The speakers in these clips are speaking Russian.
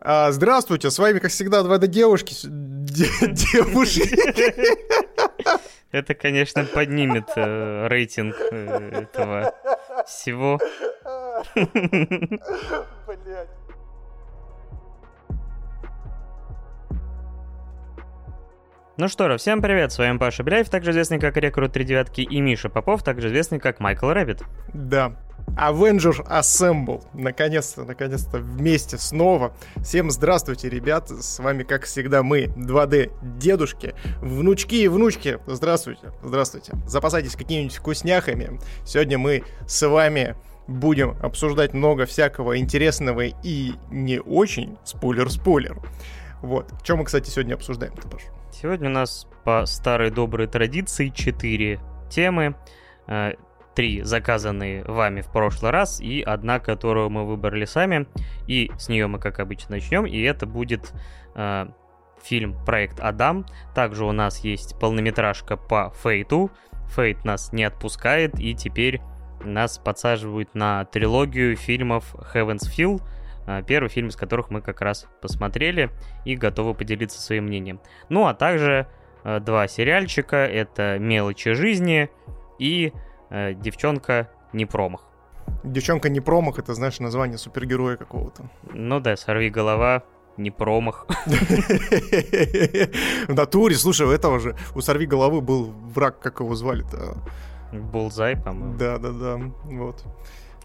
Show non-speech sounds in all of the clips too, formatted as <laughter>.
А, здравствуйте, с вами, как всегда, 2D девушки. Девушки. Это, конечно, поднимет э, рейтинг э, этого всего. Блять. Ну что ж, всем привет, с вами Паша Беляев, также известный как Рекрут 3 девятки, и Миша Попов, также известный как Michael Rabbit. Да, Avenger Assemble. Наконец-то, наконец-то вместе снова. Всем здравствуйте, ребят. С вами, как всегда, мы, 2D дедушки, внучки и внучки. Здравствуйте, здравствуйте. Запасайтесь какими-нибудь вкусняхами. Сегодня мы с вами будем обсуждать много всякого интересного и не очень. Спойлер-спойлер. Вот. Что мы, кстати, сегодня обсуждаем, ты Паш? Сегодня у нас по старой доброй традиции четыре темы. Э, три заказанные вами в прошлый раз и одна, которую мы выбрали сами. И с нее мы, как обычно, начнем. И это будет э, фильм «Проект Адам». Также у нас есть полнометражка по Фейту. Фейт нас не отпускает, и теперь нас подсаживают на трилогию фильмов Heaven's Feel — а, первый фильм из которых мы как раз посмотрели и готовы поделиться своим мнением. Ну, а также а, два сериальчика, это «Мелочи жизни» и э, «Девчонка не промах». «Девчонка не промах» — это, знаешь, название супергероя какого-то. Ну да, «Сорви голова», не промах. В натуре, слушай, у этого же, у сорви головы был враг, как его звали-то? Булзай, по-моему. Да, да, да, вот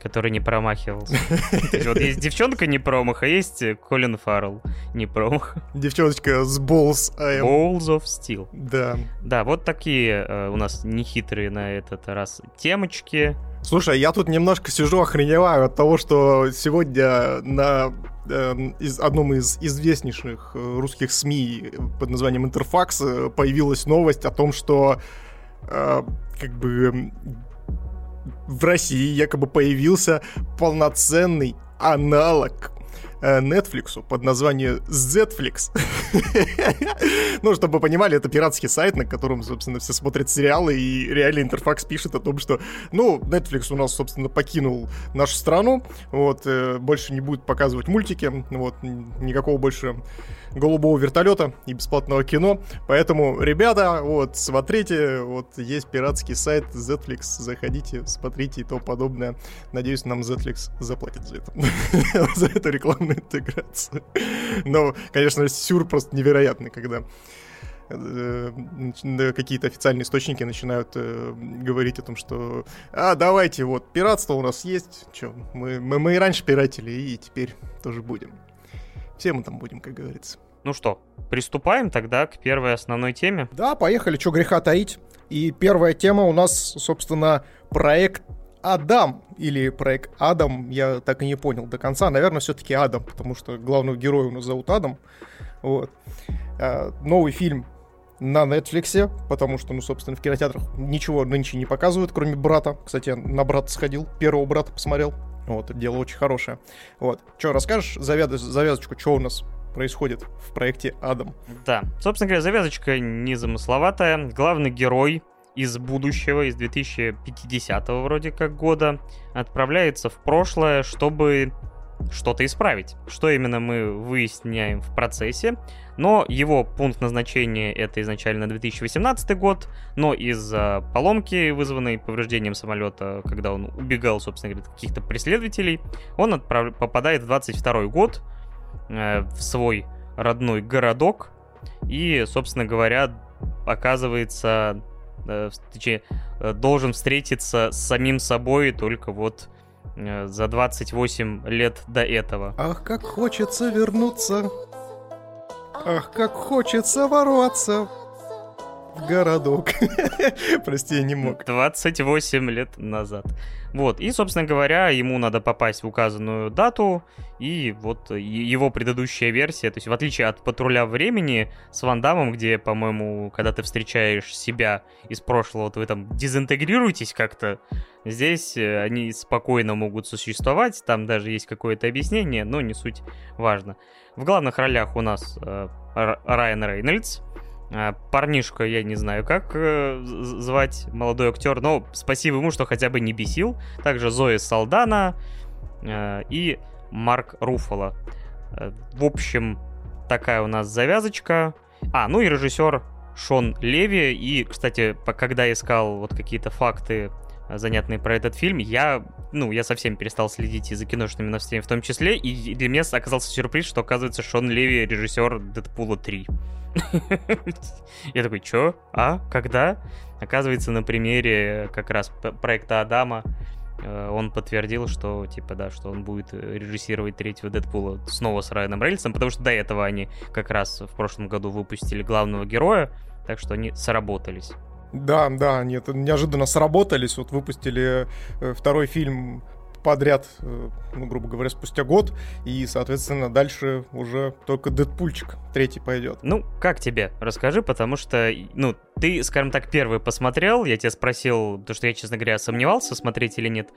который не промахивался. <laughs> Вот есть девчонка не промах, а есть Колин Фаррелл не промах. Девчоночка с Balls Balls of Steel. Да. Да, вот такие э, у нас нехитрые на этот раз темочки. Слушай, я тут немножко сижу, охреневаю от того, что сегодня на э, из, одном из известнейших э, русских СМИ под названием Интерфакс э, появилась новость о том, что э, как бы в России якобы появился полноценный аналог Э, Netflix под названием Zflix. <laughs> ну, чтобы вы понимали, это пиратский сайт, на котором, собственно, все смотрят сериалы, и реально Интерфакс пишет о том, что, ну, Netflix у нас, собственно, покинул нашу страну, вот, э, больше не будет показывать мультики, вот, никакого больше голубого вертолета и бесплатного кино, поэтому, ребята, вот, смотрите, вот, есть пиратский сайт Zflix, заходите, смотрите и то подобное. Надеюсь, нам Zflix заплатит за это, <laughs> за эту рекламную интеграцию. Но, конечно, сюр просто невероятный, когда э, какие-то официальные источники начинают э, говорить о том, что а, давайте, вот, пиратство у нас есть, Че, мы, мы, мы и раньше пиратели, и теперь тоже будем. Все мы там будем, как говорится. Ну что, приступаем тогда к первой основной теме? Да, поехали, что греха таить. И первая тема у нас, собственно, проект Адам или проект Адам, я так и не понял до конца. Наверное, все-таки Адам, потому что главного героя у нас зовут Адам. Вот. А, новый фильм на Netflix, потому что, ну, собственно, в кинотеатрах ничего нынче не показывают, кроме брата. Кстати, я на брата сходил, первого брата посмотрел. Вот, дело очень хорошее. Вот. Что, расскажешь завяз... завязочку, что у нас происходит в проекте Адам? Да. Собственно говоря, завязочка незамысловатая. Главный герой из будущего, из 2050 вроде как года, отправляется в прошлое, чтобы что-то исправить. Что именно мы выясняем в процессе. Но его пункт назначения это изначально 2018 год, но из-за поломки, вызванной повреждением самолета, когда он убегал, собственно говоря, каких-то преследователей, он отправ... попадает в 22 год э, в свой родной городок и, собственно говоря, оказывается Э, точнее, э, должен встретиться с самим собой только вот э, за 28 лет до этого. Ах, как хочется вернуться. Ах, как хочется ворваться городок. <laughs> Прости, я не мог. 28 лет назад. Вот, и, собственно говоря, ему надо попасть в указанную дату, и вот его предыдущая версия, то есть в отличие от «Патруля времени» с Ван Дамом, где, по-моему, когда ты встречаешь себя из прошлого, то вы там дезинтегрируетесь как-то, здесь э, они спокойно могут существовать, там даже есть какое-то объяснение, но не суть важно. В главных ролях у нас э, Райан Рейнольдс, парнишка, я не знаю, как э, звать молодой актер, но спасибо ему, что хотя бы не бесил. Также Зои Салдана э, и Марк Руфало. Э, в общем, такая у нас завязочка. А, ну и режиссер Шон Леви. И, кстати, когда искал вот какие-то факты занятные про этот фильм, я, ну, я совсем перестал следить и за киношными новостями в том числе, и для меня оказался сюрприз, что, оказывается, Шон Леви режиссер Дэдпула 3. <laughs> Я такой, чё? А? Когда? Оказывается, на примере как раз проекта Адама э, он подтвердил, что, типа, да, что он будет режиссировать третьего Дэдпула снова с Райаном Рейнольдсом, потому что до этого они как раз в прошлом году выпустили главного героя, так что они сработались. Да, да, это неожиданно сработались, вот выпустили э, второй фильм подряд, э, ну, грубо говоря, спустя год, и, соответственно, дальше уже только Дэдпульчик третий пойдет. Ну, как тебе? Расскажи, потому что, ну, ты, скажем так, первый посмотрел, я тебя спросил, потому что я, честно говоря, сомневался, смотреть или нет,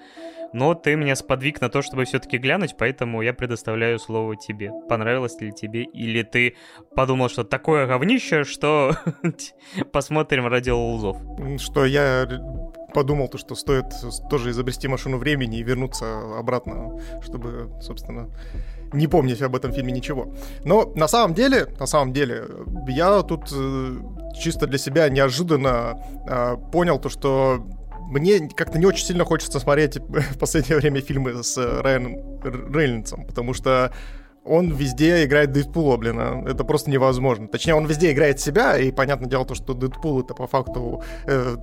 но ты меня сподвиг на то, чтобы все-таки глянуть, поэтому я предоставляю слово тебе. Понравилось ли тебе, или ты подумал, что такое говнище, что <laughs> посмотрим ради лузов? Что я подумал, то, что стоит тоже изобрести машину времени и вернуться обратно, чтобы, собственно, не помнить об этом фильме ничего. Но на самом деле, на самом деле, я тут э, чисто для себя неожиданно э, понял то, что мне как-то не очень сильно хочется смотреть <laughs> в последнее время фильмы с Райаном Рейнольдсом, потому что он везде играет Дэдпула, блин, а это просто невозможно. Точнее, он везде играет себя, и понятное дело то, что Дэдпул это по факту э,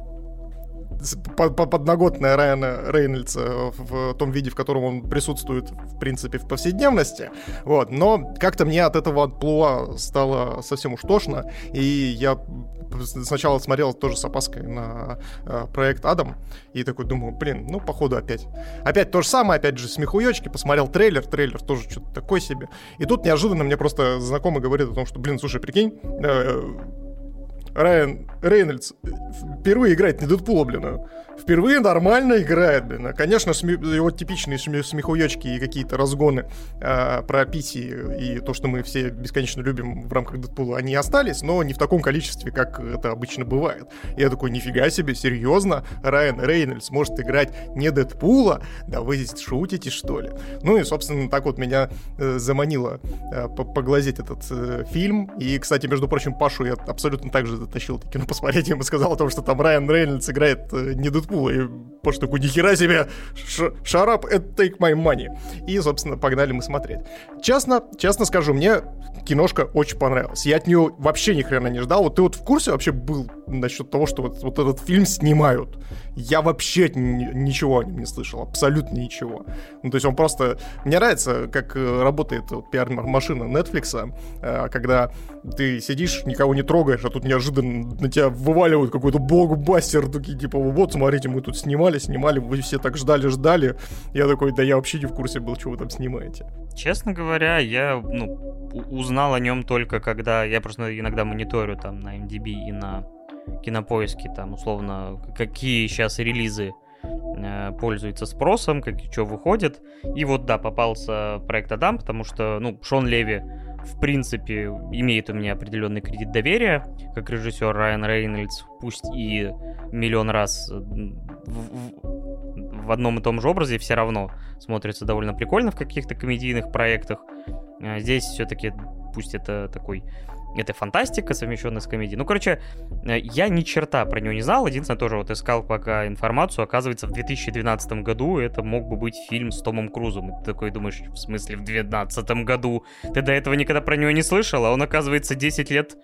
подноготная Райана Рейнольдса в том виде, в котором он присутствует, в принципе, в повседневности. Вот. Но как-то мне от этого отплуа стало совсем уж тошно, и я сначала смотрел тоже с опаской на э, проект Адам, и такой думаю, блин, ну, походу опять. Опять то же самое, опять же, смехуёчки, посмотрел трейлер, трейлер тоже что-то такой себе. И тут неожиданно мне просто знакомый говорит о том, что, блин, слушай, прикинь, э, Райан Рейнольдс впервые играет не Дэдпула, блин, а впервые нормально играет, блин. А, конечно, сме- его типичные смехуёчки и какие-то разгоны э, про Пити и то, что мы все бесконечно любим в рамках Дэдпула, они остались, но не в таком количестве, как это обычно бывает. Я такой, нифига себе, серьезно? Райан Рейнольдс может играть не Дэдпула? Да вы здесь шутите, что ли? Ну и, собственно, так вот меня э, заманило э, поглазеть этот э, фильм. И, кстати, между прочим, Пашу я абсолютно так же затащил кино посмотреть, ему <laughs> сказал о том, что там Райан Рейнольдс играет э, не Дэдпула, и Паша такой, нихера себе, шарап, это take my money. И, собственно, погнали мы смотреть. Честно, честно скажу, мне киношка очень понравилась. Я от нее вообще ни хрена не ждал. Вот ты вот в курсе вообще был насчет того, что вот, вот этот фильм снимают? Я вообще ничего о нем не слышал, абсолютно ничего. Ну, то есть он просто... Мне нравится, как э, работает вот, пиар-машина Netflix, э, когда ты сидишь, никого не трогаешь, а тут неожиданно на тебя вываливают какой-то блокбастер, такие типа, вот, смотрите, мы тут снимали, снимали, вы все так ждали, ждали. Я такой, да я вообще не в курсе был, что вы там снимаете. Честно говоря, я ну, узнал о нем только когда... Я просто иногда мониторю там на MDB и на кинопоиске, там, условно, какие сейчас релизы э, пользуются спросом, как что выходит. И вот, да, попался проект Адам, потому что, ну, Шон Леви, в принципе, имеет у меня определенный кредит доверия, как режиссер Райан Рейнольдс, пусть и миллион раз в, в, в одном и том же образе все равно смотрится довольно прикольно в каких-то комедийных проектах. А здесь все-таки, пусть это такой это фантастика, совмещенная с комедией. Ну, короче, э, я ни черта про него не знал. Единственное, тоже вот искал пока информацию. Оказывается, в 2012 году это мог бы быть фильм с Томом Крузом. Ты такой думаешь, в смысле, в 2012 году? Ты до этого никогда про него не слышал, а он, оказывается, 10 лет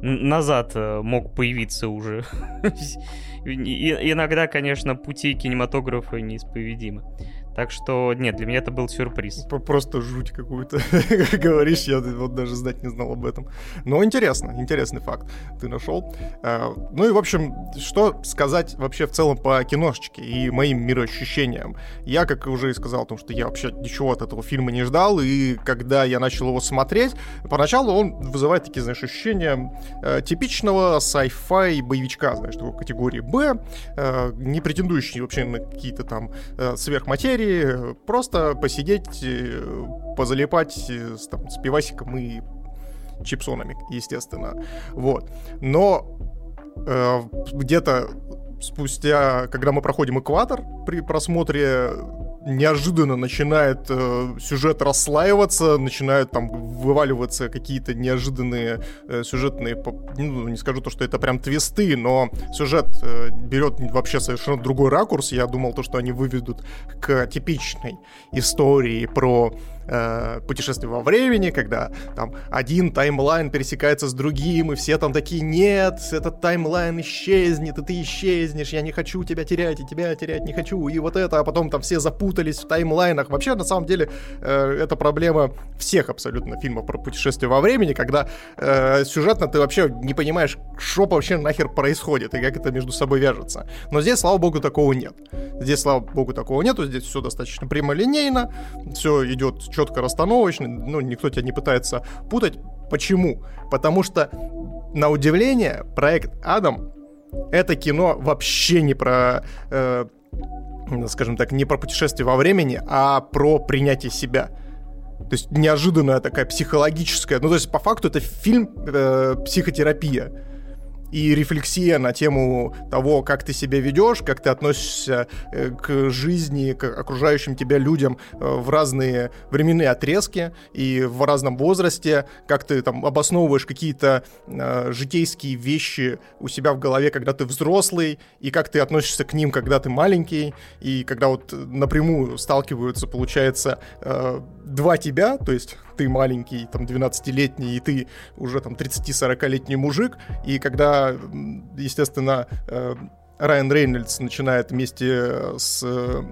назад э, мог появиться уже. <laughs> И иногда, конечно, пути кинематографа неисповедимы. Так что, нет, для меня это был сюрприз. Просто жуть какую-то. <laughs> Говоришь, я вот даже знать не знал об этом. Но интересно, интересный факт ты нашел. А, ну и, в общем, что сказать вообще в целом по киношечке и моим мироощущениям. Я, как уже и сказал, том, что я вообще ничего от этого фильма не ждал, и когда я начал его смотреть, поначалу он вызывает такие, знаешь, ощущения э, типичного sci-fi боевичка, знаешь, такой категории Б, э, не претендующий вообще на какие-то там э, сверхматерии, серии просто посидеть, э, позалипать э, с, там, с пивасиком и чипсонами, естественно. Вот. Но э, где-то спустя, когда мы проходим экватор при просмотре неожиданно начинает э, сюжет расслаиваться, начинают там вываливаться какие-то неожиданные э, сюжетные, ну, не скажу то, что это прям твисты, но сюжет э, берет вообще совершенно другой ракурс. Я думал то, что они выведут к типичной истории про э, путешествие во времени, когда там один таймлайн пересекается с другим, и все там такие, нет, этот таймлайн исчезнет, и ты исчезнешь, я не хочу тебя терять, и тебя терять не хочу, и вот это, а потом там все запутались в таймлайнах. Вообще, на самом деле, э, это проблема всех абсолютно фильмов про путешествие во времени, когда э, сюжетно ты вообще не понимаешь, что вообще нахер происходит, и как это между собой вяжется. Но здесь, слава богу, такого нет. Здесь, слава богу, такого нету, здесь все достаточно прямолинейно, все идет четко расстановочный, ну, никто тебя не пытается путать. Почему? Потому что, на удивление, проект «Адам» — это кино вообще не про... Э, скажем так, не про путешествие во времени, а про принятие себя. То есть неожиданная такая психологическая... Ну, то есть, по факту, это фильм э, «Психотерапия» и рефлексия на тему того, как ты себя ведешь, как ты относишься э, к жизни, к окружающим тебя людям э, в разные временные отрезки и в разном возрасте, как ты там обосновываешь какие-то э, житейские вещи у себя в голове, когда ты взрослый, и как ты относишься к ним, когда ты маленький, и когда вот напрямую сталкиваются, получается, э, два тебя, то есть ты маленький, там, 12-летний, и ты уже там 30-40-летний мужик, и когда, естественно, э, Райан Рейнольдс начинает вместе с э,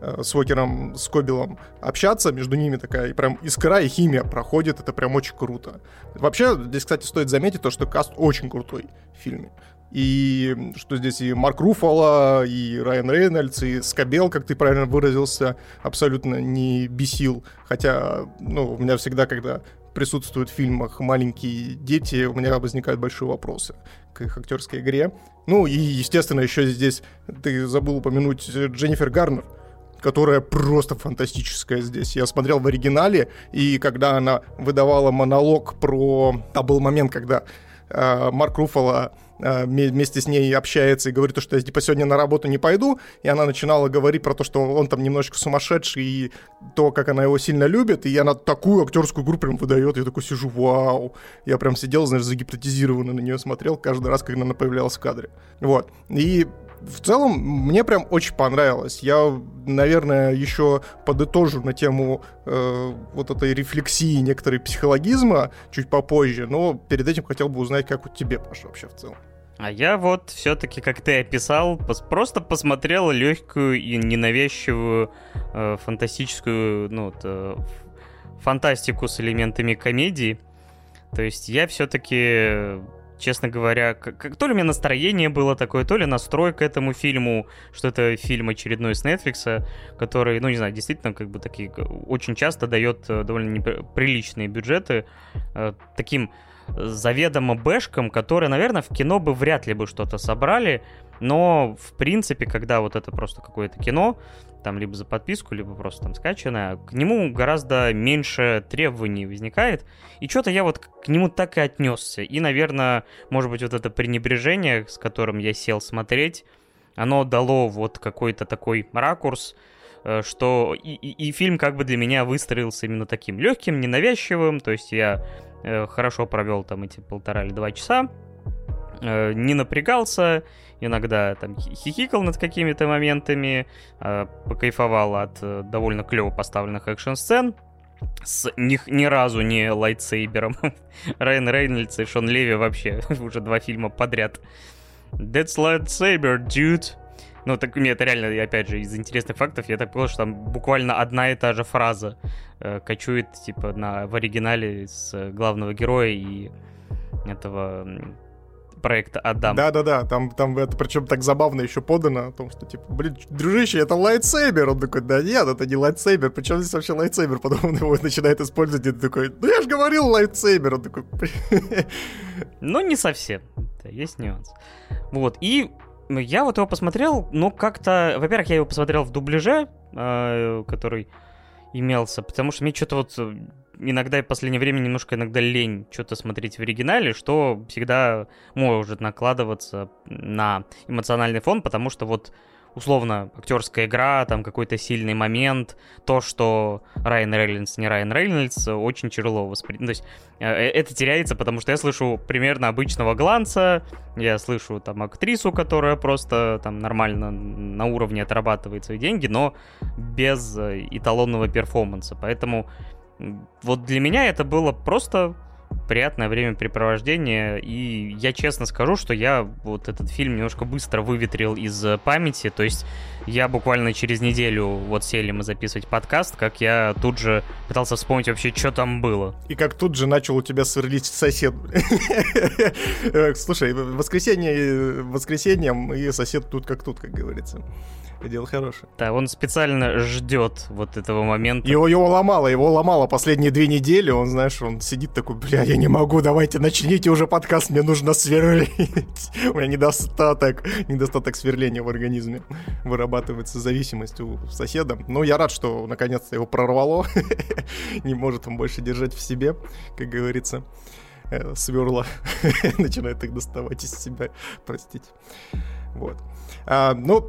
с Уокером Скобелом общаться, между ними такая и прям искра и химия проходит, это прям очень круто. Вообще, здесь, кстати, стоит заметить то, что каст очень крутой в фильме. И что здесь и Марк Руфало, и Райан Рейнольдс, и Скобел, как ты правильно выразился, абсолютно не бесил. Хотя, ну, у меня всегда, когда присутствуют в фильмах маленькие дети, у меня возникают большие вопросы к их актерской игре. Ну и, естественно, еще здесь ты забыл упомянуть Дженнифер Гарнер, которая просто фантастическая здесь. Я смотрел в оригинале, и когда она выдавала монолог про... Там был момент, когда э, Марк Руфало вместе с ней общается и говорит, что я типа сегодня на работу не пойду, и она начинала говорить про то, что он там немножечко сумасшедший, и то, как она его сильно любит, и она такую актерскую игру прям выдает, я такой сижу, вау, я прям сидел, знаешь, загипнотизированно на нее смотрел каждый раз, когда она появлялась в кадре. Вот. И в целом, мне прям очень понравилось. Я, наверное, еще подытожу на тему э, вот этой рефлексии некоторой психологизма чуть попозже, но перед этим хотел бы узнать, как у тебя, Паша, вообще в целом. А я вот все-таки, как ты описал, пос просто посмотрел легкую и ненавязчивую э, фантастическую, ну, э, фантастику с элементами комедии. То есть я все-таки честно говоря, как, то ли у меня настроение было такое, то ли настрой к этому фильму, что это фильм очередной с Netflix, который, ну не знаю, действительно как бы такие очень часто дает э, довольно неприличные бюджеты э, таким заведомо бэшкам, которые, наверное, в кино бы вряд ли бы что-то собрали, но, в принципе, когда вот это просто какое-то кино, там либо за подписку, либо просто там скачанное, к нему гораздо меньше требований возникает. И что-то я вот к нему так и отнесся. И, наверное, может быть, вот это пренебрежение, с которым я сел смотреть, оно дало вот какой-то такой ракурс, э, что и, и, и фильм как бы для меня выстроился именно таким легким, ненавязчивым, то есть я хорошо провел там эти полтора или два часа, э, не напрягался, иногда там хихикал над какими-то моментами, э, покайфовал от э, довольно клево поставленных экшн-сцен, с ни, ни разу не лайтсейбером. <laughs> Райан Рейнольдс и Шон Леви вообще <laughs> уже два фильма подряд. That's lightsaber, dude. Ну, так мне это реально, опять же, из интересных фактов, я так понял, что там буквально одна и та же фраза э, кочует, типа, на, в оригинале с главного героя и этого проекта Адам. Да-да-да, там, там это причем так забавно еще подано, о том, что, типа, блин, дружище, это lightsaber. Он такой, да нет, это не lightsaber. Причем здесь вообще lightsaber? Потом он его начинает использовать, и такой, ну я же говорил lightsaber. Он такой... <laughs> Ну, не совсем. Да, есть нюанс. Вот, и я вот его посмотрел, но как-то... Во-первых, я его посмотрел в дубляже, э, который имелся, потому что мне что-то вот иногда в последнее время немножко иногда лень что-то смотреть в оригинале, что всегда может накладываться на эмоциональный фон, потому что вот условно, актерская игра, там какой-то сильный момент, то, что Райан Рейнольдс не Райан Рейнольдс, очень тяжело воспринимать. Ну, то есть э, э, это теряется, потому что я слышу примерно обычного гланца, я слышу там актрису, которая просто там нормально на уровне отрабатывает свои деньги, но без э, эталонного перформанса. Поэтому вот для меня это было просто приятное времяпрепровождение. И я честно скажу, что я вот этот фильм немножко быстро выветрил из э, памяти. То есть я буквально через неделю вот сели мы записывать подкаст, как я тут же пытался вспомнить вообще, что там было. И как тут же начал у тебя сверлить сосед. Э, слушай, воскресенье воскресеньем, и сосед тут как тут, как говорится. Дело хорошее. Да, он специально ждет вот этого момента. Его, его ломало, его ломало последние две недели. Он, знаешь, он сидит такой, бля, я не могу, давайте начните уже подкаст, мне нужно сверлить. <laughs> У меня недостаток, недостаток сверления в организме вырабатывается зависимость у соседа. Но я рад, что наконец-то его прорвало. <laughs> Не может он больше держать в себе, как говорится э, сверла <laughs> начинает их доставать из себя, простите. Вот. А, ну,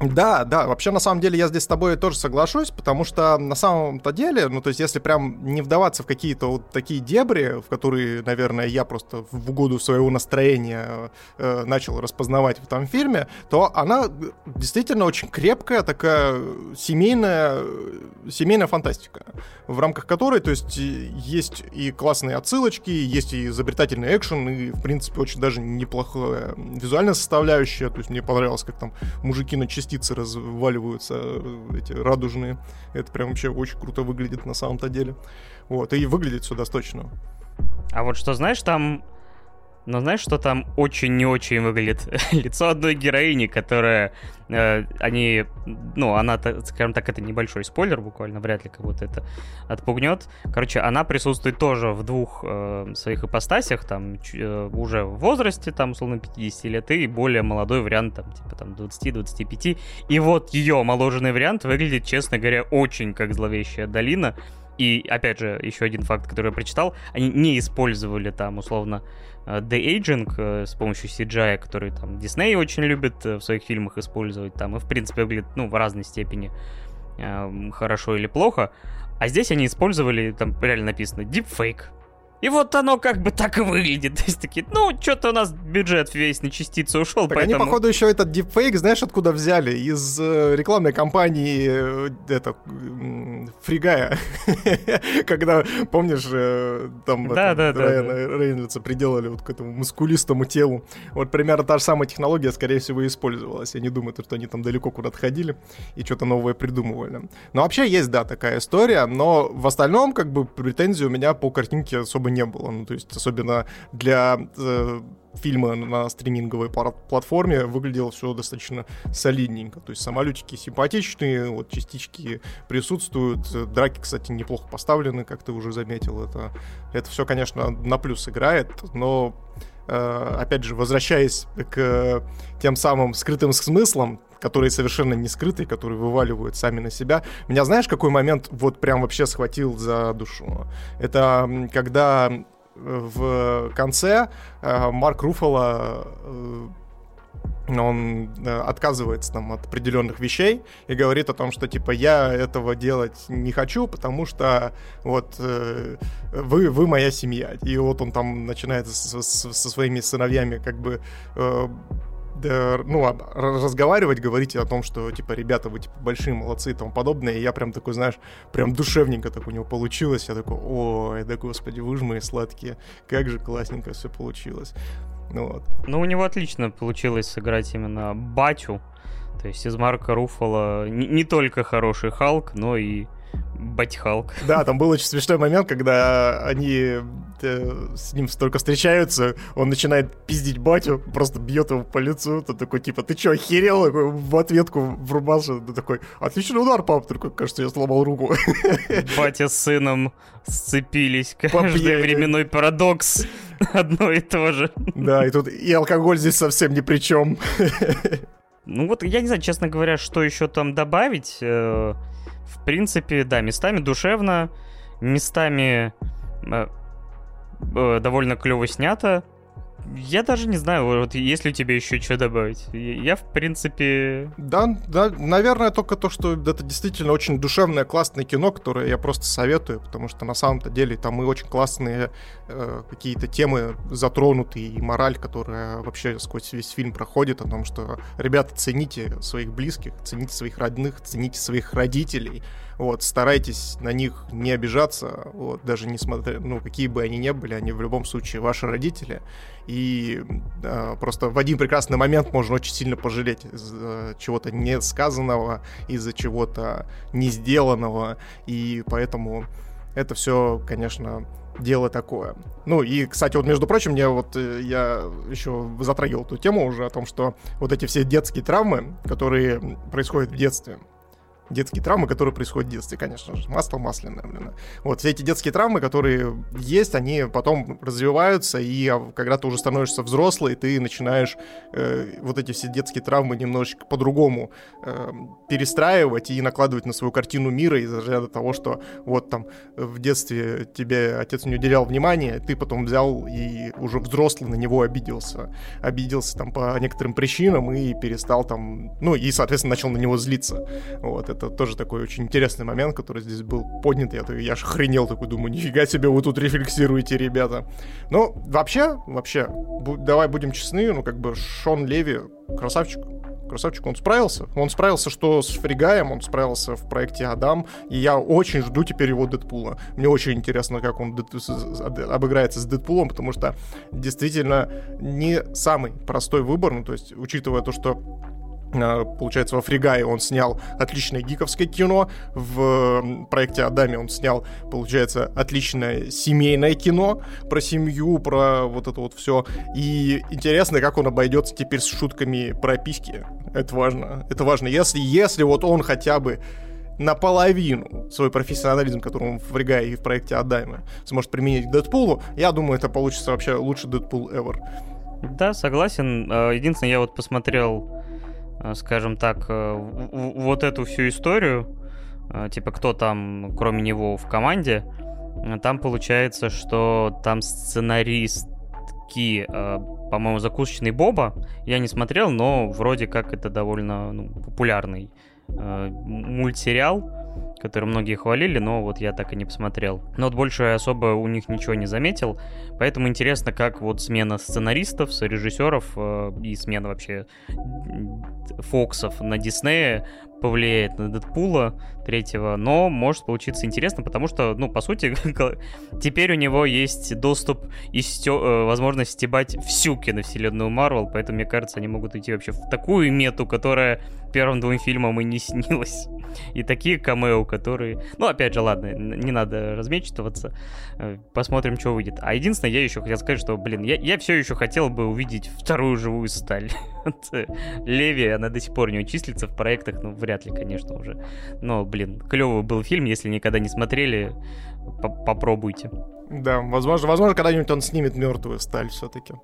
да, да, вообще на самом деле я здесь с тобой тоже соглашусь, потому что на самом-то деле, ну то есть если прям не вдаваться в какие-то вот такие дебри, в которые, наверное, я просто в угоду своего настроения э, начал распознавать в этом фильме, то она действительно очень крепкая, такая семейная, семейная фантастика, в рамках которой, то есть есть и классные отсылочки, есть и изобретательный экшен, и в принципе очень даже неплохая визуальная составляющая, то есть мне понравилось, как там мужики на части частицы разваливаются, э, эти радужные. Это прям вообще очень круто выглядит на самом-то деле. Вот, и выглядит все достаточно. А вот что, знаешь, там но знаешь, что там очень не очень выглядит? <laughs> Лицо одной героини, которая... Э, они... Ну, она, скажем так, это небольшой спойлер буквально, вряд ли кого-то это отпугнет. Короче, она присутствует тоже в двух э, своих ипостасях, там, э, уже в возрасте, там, условно, 50 лет, и более молодой вариант, там, типа, там, 20-25. И вот ее моложенный вариант выглядит, честно говоря, очень как зловещая долина. И, опять же, еще один факт, который я прочитал, они не использовали там, условно, de-aging э, с помощью CGI, который там Дисней очень любит э, в своих фильмах использовать, там, и в принципе выглядит, ну, в разной степени хорошо или плохо. А здесь они использовали, там реально написано, deepfake. И вот оно как бы так и выглядит. <laughs> То есть такие, ну, что-то у нас бюджет весь на частицу ушел, так поэтому... они, походу, еще этот дипфейк, знаешь, откуда взяли? Из э, рекламной кампании э, это, э, Фригая. <laughs> Когда, помнишь, э, там да, это, да, Райана да, Рейнольдса приделали вот к этому мускулистому телу. Вот примерно та же самая технология, скорее всего, использовалась. Я не думаю, что они там далеко куда-то ходили и что-то новое придумывали. Но вообще есть, да, такая история, но в остальном, как бы, претензий у меня по картинке особо не было. Ну, то есть, особенно для э, фильма на стриминговой платформе выглядело все достаточно солидненько. То есть самолетики симпатичные, вот частички присутствуют. Драки, кстати, неплохо поставлены, как ты уже заметил. Это, это все, конечно, на плюс играет, но э, опять же, возвращаясь к тем самым скрытым смыслам, которые совершенно не скрытые, которые вываливают сами на себя. Меня знаешь, какой момент вот прям вообще схватил за душу? Это когда э, в конце э, Марк Руфало э, он отказывается там от определенных вещей и говорит о том, что типа я этого делать не хочу, потому что вот э, вы вы моя семья. И вот он там начинает со, со своими сыновьями как бы э, ну, разговаривать, говорить о том, что, типа, ребята, вы, типа, большие молодцы и тому подобное, и я прям такой, знаешь, прям душевненько так у него получилось, я такой, ой, да господи, вы же мои сладкие, как же классненько все получилось. Ну, вот. ну, у него отлично получилось сыграть именно батю, то есть из Марка Руфала не, не только хороший Халк, но и Батьхалк. Да, там был очень смешной момент, когда они э, с ним только встречаются, он начинает пиздить батю, просто бьет его по лицу, ты такой, типа, ты чё, охерел? В ответку врубался, ты такой, отличный удар, пап, такой, кажется, я сломал руку. Батя с сыном сцепились, каждый временной парадокс, <laughs> одно и то же. Да, и тут и алкоголь здесь совсем ни при чем. Ну вот, я не знаю, честно говоря, что еще там добавить, э, принципе, да, местами душевно, местами э, э, довольно клево снято. Я даже не знаю, вот если тебе еще что добавить. Я, в принципе... Да, да, наверное, только то, что это действительно очень душевное, классное кино, которое я просто советую, потому что на самом-то деле там и очень классные э, какие-то темы затронуты, и мораль, которая вообще сквозь весь фильм проходит, о том, что, ребята, цените своих близких, цените своих родных, цените своих родителей, вот, старайтесь на них не обижаться, вот, даже несмотря, ну, какие бы они ни были, они в любом случае ваши родители. И э, просто в один прекрасный момент можно очень сильно пожалеть из-за чего-то не сказанного, из-за чего-то не сделанного. И поэтому это все, конечно, дело такое. Ну и, кстати, вот между прочим, мне вот э, я еще затрагивал эту тему уже о том, что вот эти все детские травмы, которые происходят в детстве, детские травмы, которые происходят в детстве, конечно же. Масло масляное, блин. Вот, все эти детские травмы, которые есть, они потом развиваются, и а, когда ты уже становишься взрослый, ты начинаешь э, вот эти все детские травмы немножечко по-другому э, перестраивать и накладывать на свою картину мира из-за ряда того, что вот там в детстве тебе отец не уделял внимания, ты потом взял и уже взрослый на него обиделся. Обиделся там по некоторым причинам и перестал там, ну и, соответственно, начал на него злиться. Вот, это тоже такой очень интересный момент, который здесь был поднят. Я, я аж охренел такой, думаю, нифига себе, вы тут рефлексируете, ребята. Но вообще, вообще, бу- давай будем честны, ну, как бы Шон Леви красавчик. Красавчик, он справился. Он справился что с Фригаем, он справился в проекте Адам, и я очень жду теперь его Дэдпула. Мне очень интересно, как он обыграется с Дэдпулом, потому что действительно не самый простой выбор, ну, то есть, учитывая то, что получается, во Фригае он снял отличное гиковское кино, в проекте Адаме он снял, получается, отличное семейное кино про семью, про вот это вот все. И интересно, как он обойдется теперь с шутками про письки. Это важно. Это важно. Если, если вот он хотя бы наполовину свой профессионализм, который он в Фригае и в проекте Адаме сможет применить к Дэдпулу, я думаю, это получится вообще лучший Дэдпул ever. Да, согласен. Э, единственное, я вот посмотрел Э, скажем так, э, вот эту всю историю, э, типа кто там, кроме него, в команде, там получается, что там сценаристки, по-моему, закусочный Боба, я не смотрел, но вроде как это довольно ну, популярный мультсериал, который многие хвалили, но вот я так и не посмотрел. Но вот больше особо у них ничего не заметил, поэтому интересно, как вот смена сценаристов, режиссеров э, и смена вообще Фоксов на Диснея повлияет на Дэдпула третьего, но может получиться интересно, потому что, ну, по сути, <laughs> теперь у него есть доступ и стё... Э, возможность стебать всю киновселенную Марвел, поэтому, мне кажется, они могут идти вообще в такую мету, которая первым двум фильмам и не <laughs> снилась. И такие камео, которые... Ну, опять же, ладно, не надо размечтываться. Э, посмотрим, что выйдет. А единственное, я еще хотел сказать, что, блин, я, я все еще хотел бы увидеть вторую живую сталь. <laughs> Леви, она до сих пор не числится в проектах, ну, вряд ли, конечно, уже. Но, блин, клевый был фильм, если никогда не смотрели, попробуйте. Да, возможно, возможно, когда-нибудь он снимет мертвую сталь все-таки.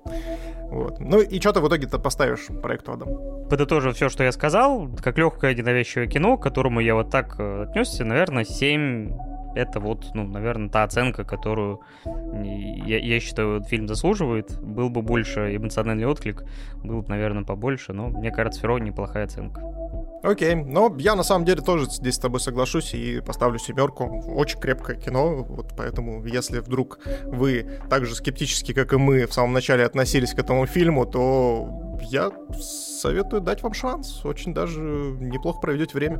Вот. Ну и что ты в итоге-то поставишь проекту Адам? Подытожив все, что я сказал, как легкое ненавязчивое кино, к которому я вот так э, отнесся, наверное, 7 это вот, ну, наверное, та оценка, которую я, я считаю, фильм заслуживает. Был бы больше эмоциональный отклик, был бы, наверное, побольше, но мне кажется, все равно неплохая оценка. Окей, но я на самом деле тоже здесь с тобой соглашусь и поставлю семерку. Очень крепкое кино, вот поэтому если вдруг вы так же скептически, как и мы в самом начале относились к этому фильму, то я советую дать вам шанс. Очень даже неплохо проведете время.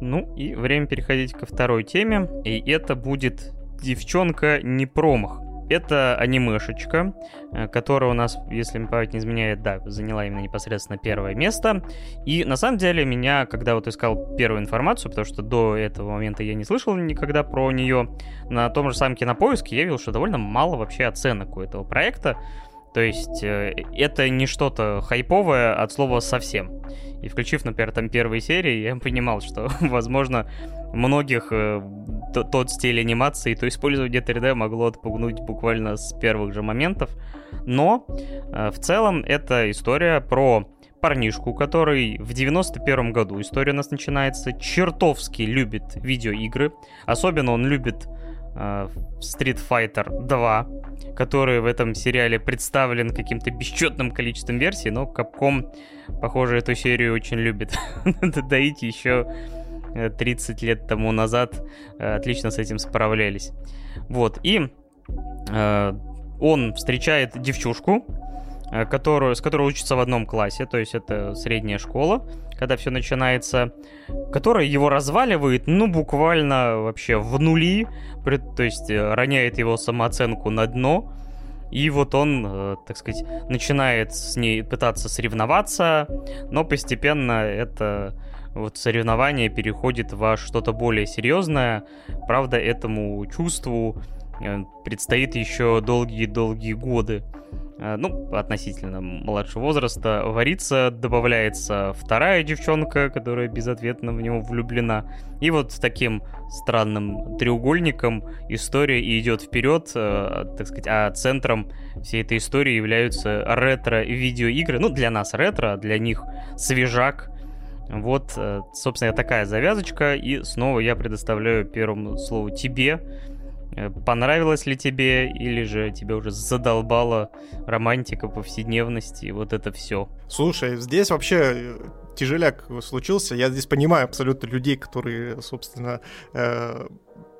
Ну и время переходить ко второй теме, и это будет «Девчонка не промах». Это анимешечка, э, которая у нас, если мне память не изменяет, да, заняла именно непосредственно первое место. И на самом деле меня, когда вот искал первую информацию, потому что до этого момента я не слышал никогда про нее, на том же самом кинопоиске я видел, что довольно мало вообще оценок у этого проекта. То есть э, это не что-то хайповое от слова совсем. И включив, например, там первые серии, я понимал, что, <laughs> возможно, многих э, тот стиль анимации, то использование 3D могло отпугнуть буквально с первых же моментов. Но э, в целом это история про парнишку, который в 91 году, история у нас начинается, чертовски любит видеоигры. Особенно он любит Street Fighter 2, который в этом сериале представлен каким-то бесчетным количеством версий, но Capcom, похоже, эту серию очень любит. Доить еще 30 лет тому назад отлично с этим справлялись. Вот, и он встречает девчушку, Э, которую, с которой учится в одном классе, то есть это средняя школа, когда все начинается, которая его разваливает, ну, буквально вообще в нули, то есть э, роняет его самооценку на дно, и вот он, э, так сказать, начинает с ней пытаться соревноваться, но постепенно это вот соревнование переходит во что-то более серьезное. Правда, этому чувству предстоит еще долгие-долгие годы. Э, ну, относительно младшего возраста, варится, добавляется вторая девчонка, которая безответно в него влюблена. И вот с таким странным треугольником история и идет вперед, э, так сказать, а центром всей этой истории являются ретро-видеоигры. Ну, для нас ретро, для них свежак. Вот, э, собственно, такая завязочка. И снова я предоставляю первому слову тебе понравилось ли тебе, или же тебе уже задолбала романтика, повседневности и вот это все? Слушай, здесь вообще э, тяжеляк случился. Я здесь понимаю абсолютно людей, которые, собственно, э,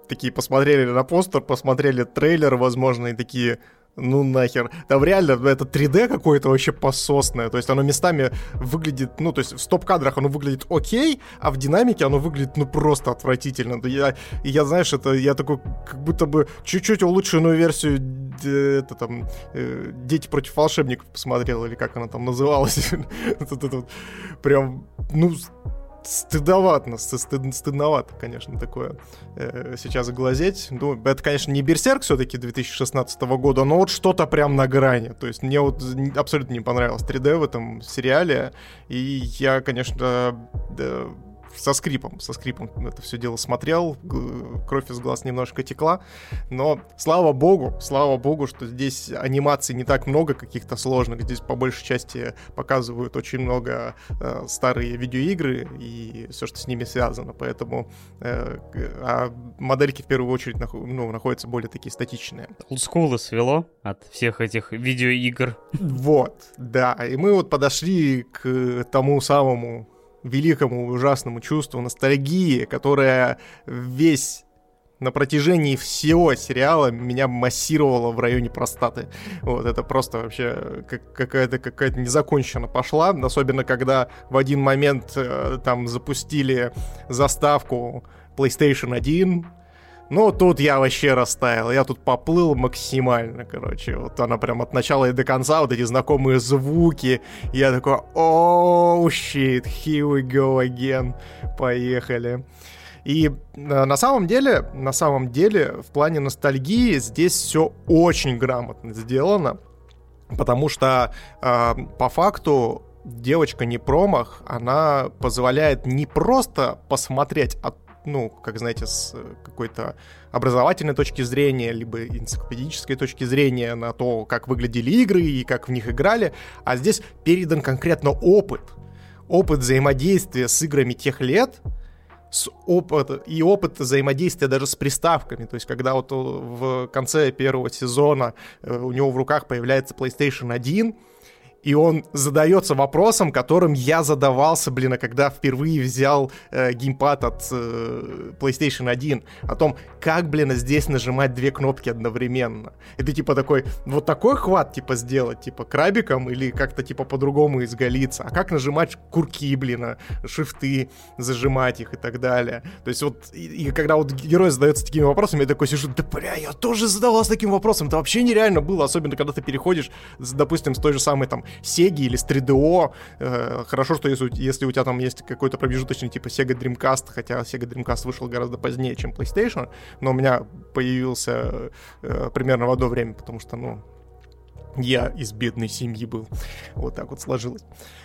такие посмотрели на постер, посмотрели трейлер, возможно, и такие, ну нахер. Там реально это 3D какое-то вообще пососное. То есть оно местами выглядит, ну, то есть в стоп-кадрах оно выглядит окей, а в динамике оно выглядит, ну, просто отвратительно. Я, я знаешь, это я такой, как будто бы чуть-чуть улучшенную версию это там э, «Дети против волшебников» посмотрел, или как она там называлась. <laughs> Прям, ну, стыдовато, стыд, стыдновато, конечно, такое э, сейчас глазеть. Ну, это, конечно, не Берсерк все-таки 2016 года, но вот что-то прям на грани. То есть мне вот абсолютно не понравилось 3D в этом сериале, и я, конечно, да, со скрипом, со скрипом это все дело смотрел, кровь из глаз немножко текла, но слава богу, слава богу, что здесь анимаций не так много каких-то сложных, здесь по большей части показывают очень много э, старые видеоигры и все, что с ними связано, поэтому э, а модельки в первую очередь нах- ну, находятся более такие статичные. Олдскулы свело от всех этих видеоигр. Вот, да, и мы вот подошли к тому самому великому ужасному чувству ностальгии, которое весь на протяжении всего сериала меня массировало в районе простаты. Вот, это просто вообще как, какая-то какая-то незаконченно пошла, особенно когда в один момент э, там запустили заставку PlayStation 1, ну, тут я вообще растаял. Я тут поплыл максимально, короче. Вот она прям от начала и до конца, вот эти знакомые звуки. Я такой, оу, shit, here we go again. Поехали. И э, на самом деле, на самом деле, в плане ностальгии здесь все очень грамотно сделано. Потому что э, по факту девочка не промах, она позволяет не просто посмотреть, а ну, как знаете, с э, какой-то образовательной точки зрения, либо энциклопедической точки зрения на то, как выглядели игры и как в них играли, а здесь передан конкретно опыт. Опыт взаимодействия с играми тех лет, с опыт, и опыт взаимодействия даже с приставками. То есть, когда вот в конце первого сезона э, у него в руках появляется PlayStation 1, и он задается вопросом, которым я задавался, блин, а когда впервые взял э, геймпад от э, PlayStation 1, о том, как, блин, здесь нажимать две кнопки одновременно. И ты, типа, такой, вот такой хват, типа, сделать, типа, крабиком или как-то, типа, по-другому изгалиться. А как нажимать курки, блин, а, шифты, зажимать их и так далее. То есть вот, и, и когда вот герой задается такими вопросами, я такой сижу, да, бля, я тоже задавался таким вопросом. Это вообще нереально было, особенно когда ты переходишь, допустим, с той же самой, там, Sega или с 3DO. Э, хорошо, что если, если у тебя там есть какой-то промежуточный типа Sega Dreamcast, хотя Sega Dreamcast вышел гораздо позднее, чем PlayStation, но у меня появился э, примерно в одно время, потому что, ну, я из бедной семьи был. Вот так вот сложилось.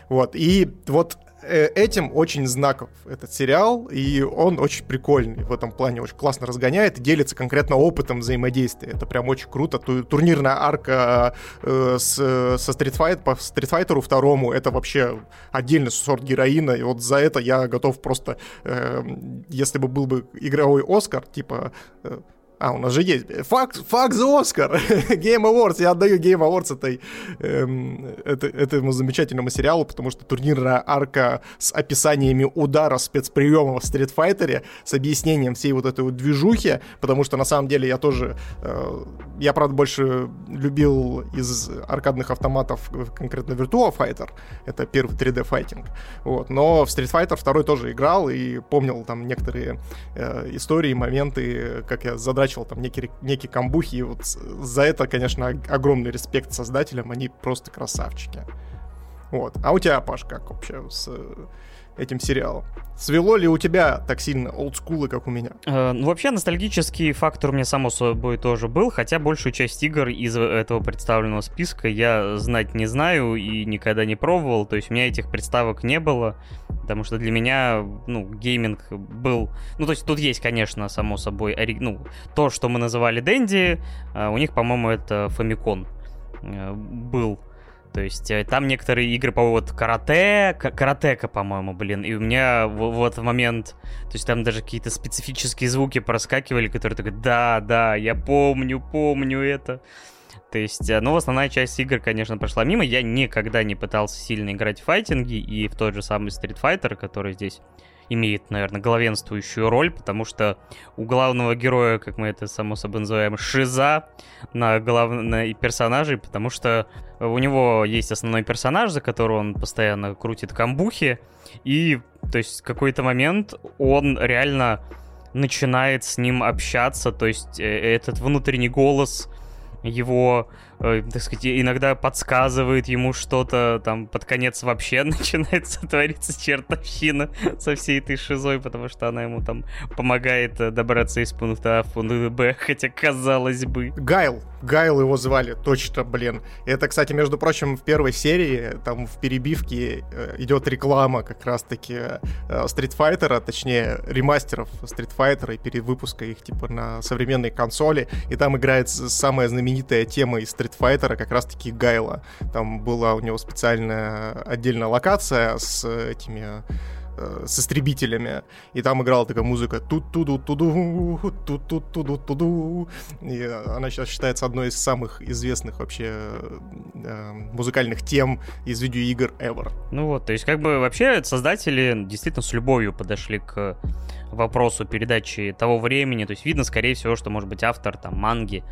Вот. И вот этим очень знаков этот сериал, и он очень прикольный в этом плане, очень классно разгоняет делится конкретно опытом взаимодействия. Это прям очень круто. Турнирная арка э, с, со Street Fighter, по Street Fighter второму, это вообще отдельный сорт героина, и вот за это я готов просто, э, если бы был бы игровой Оскар, типа... Э, А, у нас же есть. Факт, факт за Оскар. <laughs> Game Awards. Я отдаю Game Awards этой, эм, это, этому замечательному сериалу, потому что турнирная арка с описаниями удара спецприема в Street Fighter, с объяснением всей вот этой вот движухи, потому что на самом деле я тоже... Э, я, правда, больше любил из аркадных автоматов конкретно Virtua Fighter. Это первый 3D файтинг. Вот. Но в Street Fighter 2 тоже играл и помнил там некоторые э, истории, моменты, как я задрачивал начал там некие, некие камбухи, и вот за это, конечно, огромный респект создателям, они просто красавчики. Вот. А у тебя, Паш, как вообще с этим сериалом. Свело ли у тебя так сильно олдскулы, как у меня? Э, ну, вообще, ностальгический фактор у меня, само собой, тоже был, хотя большую часть игр из этого представленного списка я знать не знаю и никогда не пробовал, то есть у меня этих представок не было, потому что для меня, ну, гейминг был... Ну, то есть тут есть, конечно, само собой, ори... ну, то, что мы называли Дэнди, а у них, по-моему, это Famicom э, был. То есть э, там некоторые игры по вот карате, каратека, по-моему, блин, и у меня вот в момент, то есть там даже какие-то специфические звуки проскакивали, которые такой, да, да, я помню, помню это. То есть, э, ну, основная часть игр, конечно, прошла мимо. Я никогда не пытался сильно играть в файтинги и в тот же самый Street Fighter, который здесь имеет, наверное, главенствующую роль, потому что у главного героя, как мы это само собой называем, шиза на, глав... на персонажей, потому что у него есть основной персонаж, за которого он постоянно крутит камбухи, и, то есть, в какой-то момент он реально начинает с ним общаться, то есть э, этот внутренний голос его, так сказать, иногда подсказывает ему что-то, там, под конец вообще <laughs> начинается твориться чертовщина со всей этой шизой, потому что она ему там помогает э, добраться из пункта А в пункт Б, <laughs> хотя казалось бы. Гайл, Гайл его звали, точно, блин. Это, кстати, между прочим, в первой серии, там, в перебивке э, идет реклама как раз-таки э, Street Fighter, точнее, ремастеров Street Fighter и перевыпуска их, типа, на современной консоли, и там играет самая знаменитая тема из Street Fighter как раз-таки Гайла. Там была у него специальная отдельная локация с этими э, с истребителями, и там играла такая музыка тут туду туду тут тут туду туду и она сейчас считается одной из самых известных вообще э, музыкальных тем из видеоигр ever. Ну вот, то есть как бы вообще создатели действительно с любовью подошли к вопросу передачи того времени, то есть видно, скорее всего, что, может быть, автор там манги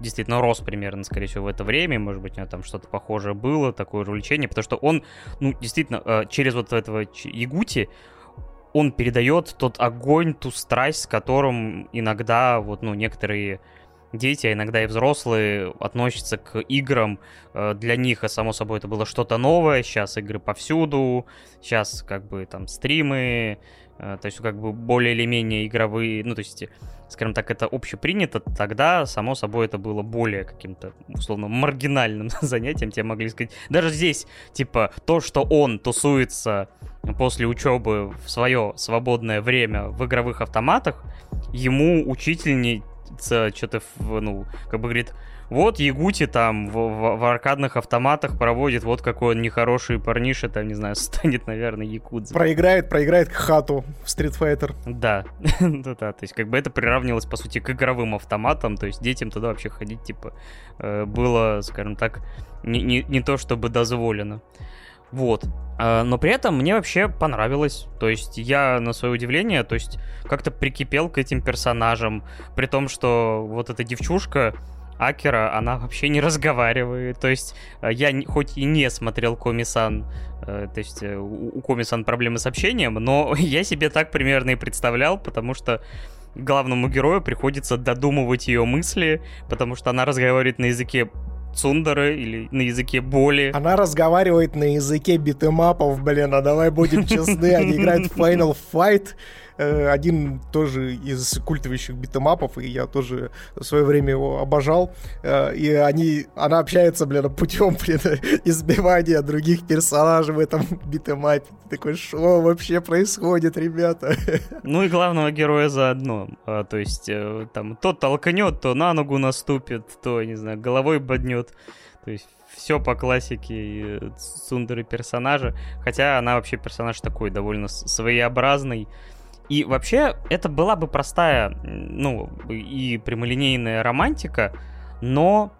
действительно рос примерно, скорее всего, в это время, может быть, у него там что-то похожее было, такое увлечение, потому что он, ну, действительно, а, через вот этого Ягути он передает тот огонь, ту страсть, с которым иногда вот, ну, некоторые дети, а иногда и взрослые относятся к играм. А, для них, само собой, это было что-то новое. Сейчас игры повсюду. Сейчас, как бы, там, стримы. То есть, как бы, более или менее игровые... Ну, то есть, скажем так, это общепринято, тогда, само собой, это было более каким-то, условно, маргинальным <laughs> занятием, тебе могли сказать. Даже здесь, типа, то, что он тусуется после учебы в свое свободное время в игровых автоматах, ему учительница что-то, ну, как бы говорит, вот Ягути там в, в, в аркадных автоматах проводит, вот какой он нехороший парниша, там, не знаю, <laughs> станет, наверное, якудзой. Проиграет, проиграет к хату в Street Fighter. Да, <laughs> да, да, то есть как бы это приравнивалось, по сути, к игровым автоматам, то есть детям туда вообще ходить, типа, э, было, скажем так, не, не, не то чтобы дозволено. Вот. А, но при этом мне вообще понравилось. То есть я, на свое удивление, то есть как-то прикипел к этим персонажам. При том, что вот эта девчушка, Акера, она вообще не разговаривает. То есть э, я хоть и не смотрел Комисан, э, то есть э, у Комисан проблемы с общением, но <laughs> я себе так примерно и представлял, потому что главному герою приходится додумывать ее мысли, потому что она разговаривает на языке Цундеры или на языке боли. Она разговаривает на языке битэмапов, блин, а давай будем честны, они играют в Final Fight, один тоже из культовых битэмапов, и я тоже в свое время его обожал. Э, и они, она общается, блин, путем, <laughs> блин, избивания других персонажей в этом битэмапе. Ты такой, что вообще происходит, ребята? <laughs> Ну и главного героя заодно. А, то есть э, там то толкнет, то на ногу наступит, то, не знаю, головой боднет. То есть все по классике Сундеры персонажа. Хотя она вообще персонаж такой довольно своеобразный И вообще, это была бы простая, ну, и прямолинейная романтика, но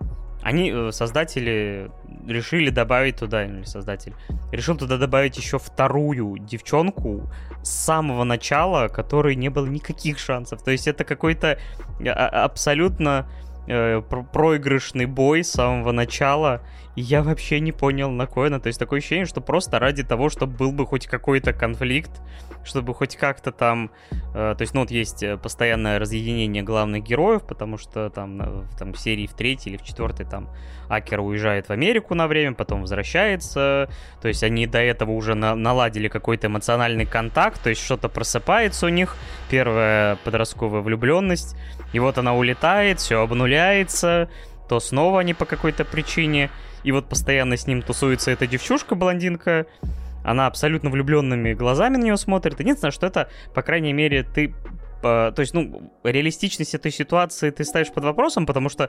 они, э, создатели, решили добавить туда, или создатель, решил туда добавить еще вторую девчонку с самого начала, которой не было никаких шансов. То есть это какой-то а, а, абсолютно э, проигрышный бой с самого начала, я вообще не понял, на кой она. То есть такое ощущение, что просто ради того, чтобы был бы хоть какой-то конфликт, чтобы хоть как-то там... Э, то есть, ну вот есть э, постоянное разъединение главных героев, потому что там, на, там в серии в третьей или в четвертой там Акер уезжает в Америку на время, потом возвращается. То есть они до этого уже на, наладили какой-то эмоциональный контакт, то есть что-то просыпается у них, первая подростковая влюбленность, и вот она улетает, все обнуляется, то снова они по какой-то причине и вот постоянно с ним тусуется эта девчушка-блондинка, она абсолютно влюбленными глазами на него смотрит. Единственное, что это, по крайней мере, ты то есть, ну, реалистичность этой ситуации ты ставишь под вопросом, потому что,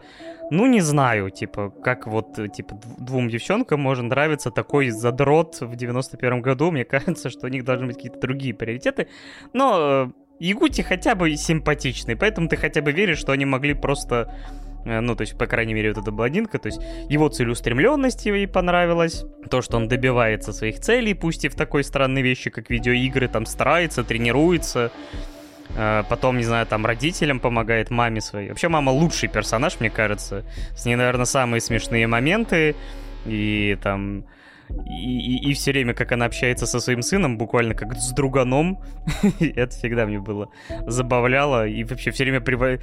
ну, не знаю, типа, как вот, типа, двум девчонкам может нравиться такой задрот в 91 году. Мне <laughs> кажется, что у них должны быть какие-то другие приоритеты. Но э, Ягути хотя бы симпатичный, поэтому ты хотя бы веришь, что они могли просто Э, ну, то есть, по крайней мере, вот эта блондинка, то есть его целеустремленность ей понравилась, то, что он добивается своих целей, пусть и в такой странной вещи, как видеоигры, там старается, тренируется, э, потом, не знаю, там родителям помогает, маме своей. Вообще, мама лучший персонаж, мне кажется. С ней, наверное, самые смешные моменты, и там и, и, и все время, как она общается со своим сыном, буквально как с друганом, <laughs> это всегда мне было забавляло. И вообще все время... Прив...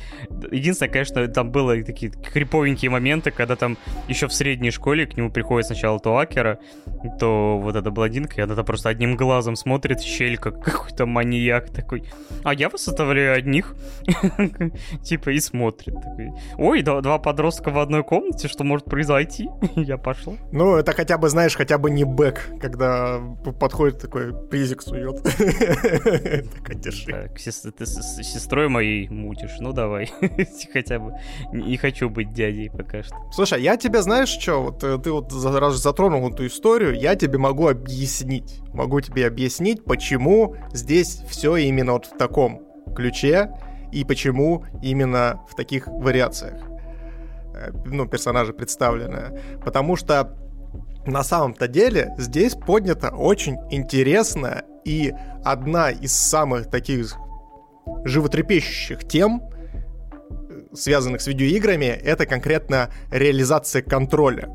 Единственное, конечно, там было такие криповенькие моменты, когда там еще в средней школе к нему приходит сначала то Акера, то вот эта блондинка, и она там просто одним глазом смотрит в щель, как какой-то маньяк такой. А я вас оставляю одних. <laughs> Типа и смотрит. Такой, Ой, два подростка в одной комнате, что может произойти? <laughs> Я пошел. Ну, это хотя бы, знаешь, хотя бы не бэк, когда подходит такой призик сует. <laughs> Так, держи. Ты с сестрой моей мутишь, ну давай. <laughs> Хотя бы не хочу быть дядей пока что. Слушай, я тебе знаешь что, вот э, ты вот раз затронул эту историю, я тебе могу объяснить. Могу тебе объяснить, почему здесь все именно вот в таком ключе и почему именно в таких вариациях э, ну, персонажи представлены. Потому что на самом-то деле здесь поднята очень интересная и одна из самых таких животрепещущих тем, связанных с видеоиграми, это конкретно реализация контроля.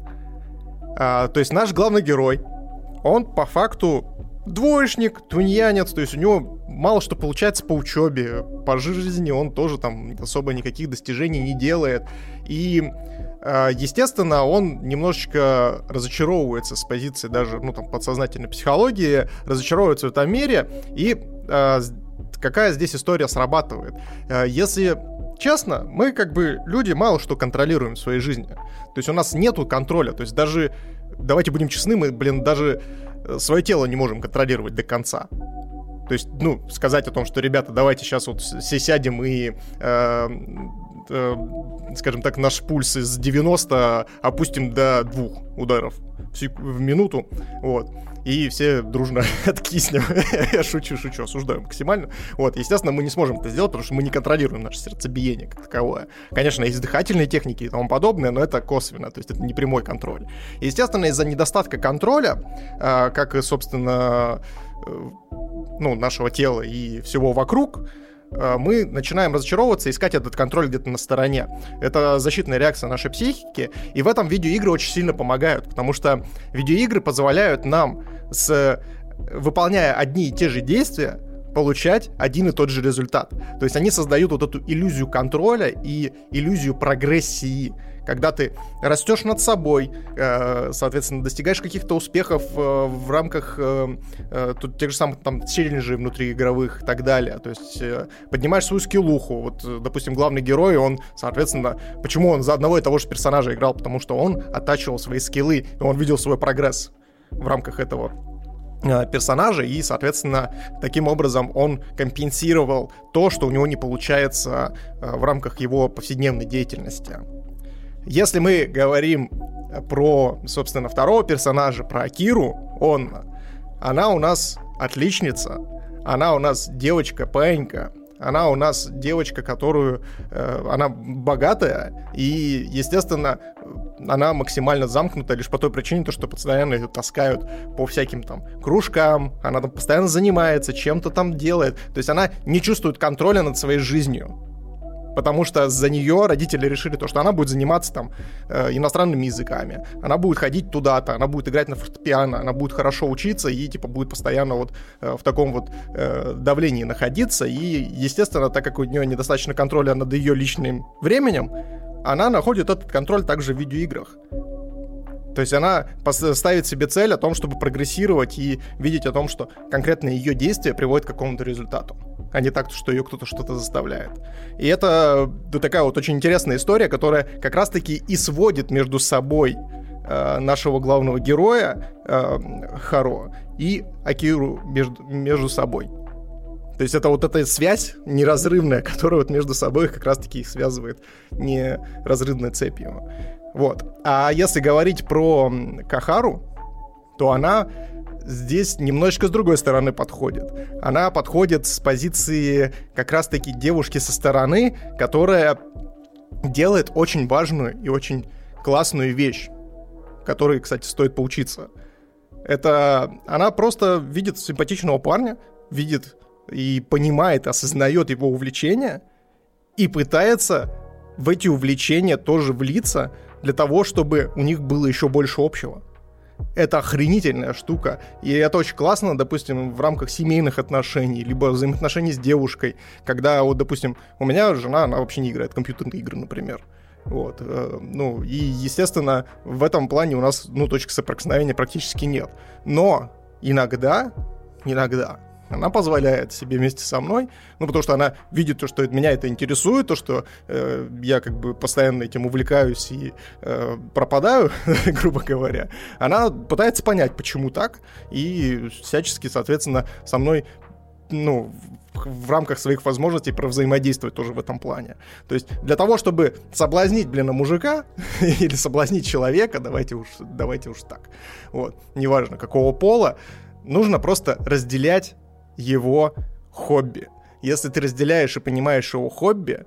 А, то есть наш главный герой, он по факту двоечник, тунеянец, то есть у него мало что получается по учебе, по жизни он тоже там особо никаких достижений не делает. И естественно, он немножечко разочаровывается с позиции даже, ну, там, подсознательной психологии, разочаровывается в этом мире, и э, какая здесь история срабатывает. Э, если честно, мы как бы люди мало что контролируем в своей жизни. То есть у нас нету контроля, то есть даже, давайте будем честны, мы, блин, даже свое тело не можем контролировать до конца. То есть, ну, сказать о том, что, ребята, давайте сейчас вот все сядем и э, э, скажем так, наш пульс из 90 опустим до двух ударов в минуту, вот, и все дружно <laughs> откиснем. Я шучу, шучу, осуждаю максимально. Вот, естественно, мы не сможем это сделать, потому что мы не контролируем наше сердцебиение как таковое. Конечно, есть дыхательные техники и тому подобное, но это косвенно, то есть это не прямой контроль. естественно, из-за недостатка контроля, э, как собственно, э, ну, нашего тела и всего вокруг, мы начинаем разочаровываться, искать этот контроль где-то на стороне. Это защитная реакция нашей психики, и в этом видеоигры очень сильно помогают, потому что видеоигры позволяют нам, с, выполняя одни и те же действия, получать один и тот же результат. То есть они создают вот эту иллюзию контроля и иллюзию прогрессии когда ты растешь над собой, э, соответственно, достигаешь каких-то успехов э, в рамках э, тут тех же самых там челленджей внутриигровых и так далее. То есть поднимаешь свою скиллуху. Вот, допустим, главный герой, он, соответственно, почему он за одного и того же персонажа играл? Потому что он оттачивал свои скиллы, и он видел свой прогресс в рамках этого персонажа, и, соответственно, таким образом он компенсировал то, что у него не получается в рамках его повседневной деятельности. Если мы говорим про, собственно, второго персонажа, про Акиру, он, она у нас отличница, она у нас девочка, паинька, она у нас девочка, которую... Э, она богатая, и, естественно, она максимально замкнута лишь по той причине, то, что постоянно ее таскают по всяким там кружкам, она там постоянно занимается, чем-то там делает. То есть она не чувствует контроля над своей жизнью потому что за нее родители решили то, что она будет заниматься там э, иностранными языками, она будет ходить туда-то, она будет играть на фортепиано, она будет хорошо учиться и типа будет постоянно вот э, в таком вот э, давлении находиться. И, естественно, так как у нее недостаточно контроля над ее личным временем, она находит этот контроль также в видеоиграх. То есть она ставит себе цель о том, чтобы прогрессировать и видеть о том, что конкретно ее действия приводят к какому-то результату, а не так, что ее кто-то что-то заставляет. И это да, такая вот очень интересная история, которая как раз-таки и сводит между собой э, нашего главного героя э, Харо и Акиру между, между собой. То есть это вот эта связь неразрывная, которая вот между собой как раз-таки их связывает неразрывной цепью. Вот. А если говорить про Кахару, то она здесь немножечко с другой стороны подходит. Она подходит с позиции как раз-таки девушки со стороны, которая делает очень важную и очень классную вещь, которой, кстати, стоит поучиться. Это она просто видит симпатичного парня, видит и понимает, осознает его увлечение и пытается в эти увлечения тоже влиться, для того, чтобы у них было еще больше общего. Это охренительная штука. И это очень классно, допустим, в рамках семейных отношений, либо взаимоотношений с девушкой. Когда, вот, допустим, у меня жена, она вообще не играет в компьютерные игры, например. Вот, э, ну, и, естественно, в этом плане у нас, ну, точек соприкосновения практически нет. Но иногда, иногда она позволяет себе вместе со мной, ну, потому что она видит то, что меня это интересует, то, что э, я как бы постоянно этим увлекаюсь и э, пропадаю, <laughs> грубо говоря. Она пытается понять, почему так, и всячески, соответственно, со мной ну, в рамках своих возможностей взаимодействовать тоже в этом плане. То есть для того, чтобы соблазнить, блин, мужика <laughs> или соблазнить человека, давайте уж, давайте уж так, вот, неважно какого пола, нужно просто разделять его хобби. Если ты разделяешь и понимаешь его хобби,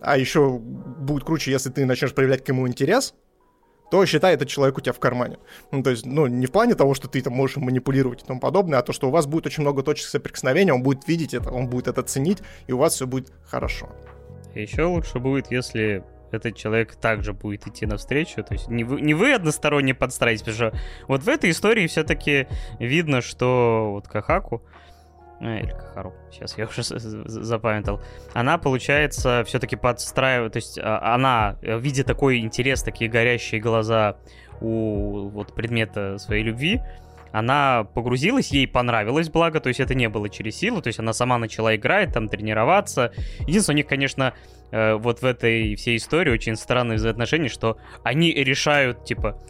а еще будет круче, если ты начнешь проявлять к нему интерес, то считай, этот человек у тебя в кармане. Ну, то есть, ну, не в плане того, что ты там можешь манипулировать и тому подобное, а то, что у вас будет очень много точек соприкосновения, он будет видеть это, он будет это ценить, и у вас все будет хорошо. Еще лучше будет, если этот человек также будет идти навстречу. То есть не вы, не вы односторонне подстраиваетесь, потому что вот в этой истории все-таки видно, что вот Кахаку, или Кахару, сейчас я уже запамятовал, она, получается, все-таки подстраивает, то есть а, она, видя такой интерес, такие горящие глаза у вот предмета своей любви, она погрузилась, ей понравилось, благо, то есть это не было через силу, то есть она сама начала играть, там, тренироваться. Единственное, у них, конечно, э, вот в этой всей истории очень странные взаимоотношения, что они решают, типа,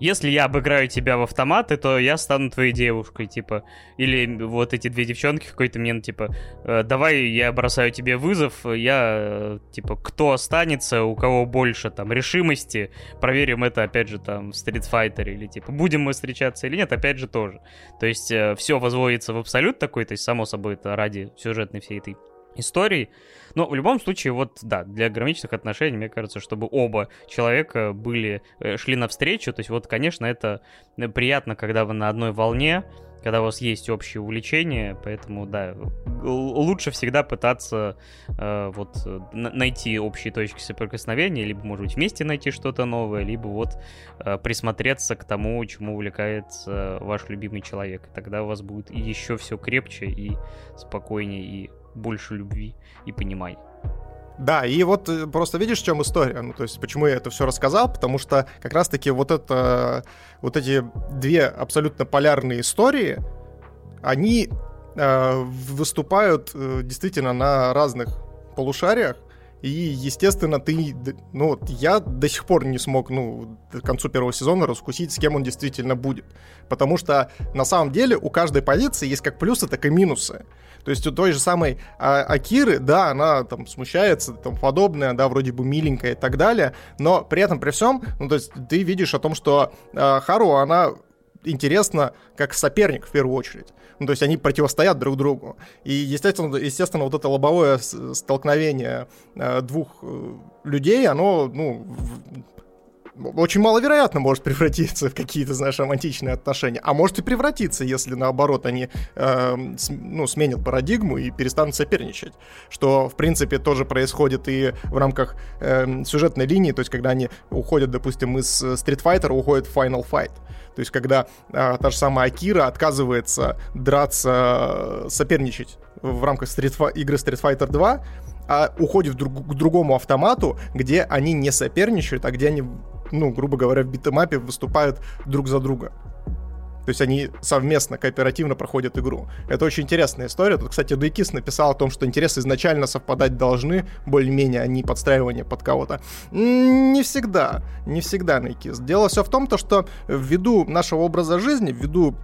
если я обыграю тебя в автоматы, то я стану твоей девушкой, типа. Или вот эти две девчонки какой-то мне, типа, э, давай я бросаю тебе вызов, я, э, типа, кто останется, у кого больше, там, решимости, проверим это, опять же, там, в Street Fighter, или, типа, будем мы встречаться или нет, опять же, тоже. То есть, э, все возводится в абсолют такой, то есть, само собой, это ради сюжетной всей этой истории. Но в любом случае, вот, да, для гармоничных отношений, мне кажется, чтобы оба человека были, э, шли навстречу, то есть вот, конечно, это э, приятно, когда вы на одной волне, когда у вас есть общее увлечение, поэтому, да, лучше всегда пытаться э, вот найти общие точки соприкосновения, либо, может быть, вместе найти что-то новое, либо вот э, присмотреться к тому, чему увлекается ваш любимый человек. И тогда у вас будет еще все крепче и спокойнее, и больше любви и понимай. Да, и вот э, просто видишь, в чем история. Ну, то есть, почему я это все рассказал, потому что как раз-таки вот это, вот эти две абсолютно полярные истории, они э, выступают э, действительно на разных полушариях, и, естественно, ты, ну, я до сих пор не смог, ну, к концу первого сезона раскусить, с кем он действительно будет. Потому что, на самом деле, у каждой позиции есть как плюсы, так и минусы. То есть у той же самой а, Акиры, да, она там смущается, там подобное, да, вроде бы миленькая и так далее, но при этом, при всем, ну, то есть ты видишь о том, что а, Хару, она интересно как соперник в первую очередь. Ну, то есть они противостоят друг другу. И, естественно, естественно вот это лобовое столкновение э, двух э, людей, оно, ну, очень маловероятно может превратиться в какие-то, знаешь, романтичные отношения. А может и превратиться, если наоборот они э, с, ну, сменят парадигму и перестанут соперничать. Что, в принципе, тоже происходит и в рамках э, сюжетной линии, то есть когда они уходят, допустим, из Street Fighter, уходят в Final Fight. То есть когда э, та же самая Акира отказывается драться, соперничать в рамках Street, игры Street Fighter 2, а уходит друг, к другому автомату, где они не соперничают, а где они ну, грубо говоря, в битэмапе выступают друг за друга. То есть они совместно, кооперативно проходят игру. Это очень интересная история. Тут, кстати, Дейкис написал о том, что интересы изначально совпадать должны, более-менее, а не подстраивание под кого-то. Не всегда. Не всегда, Дейкис. Дело все в том, то, что ввиду нашего образа жизни, ввиду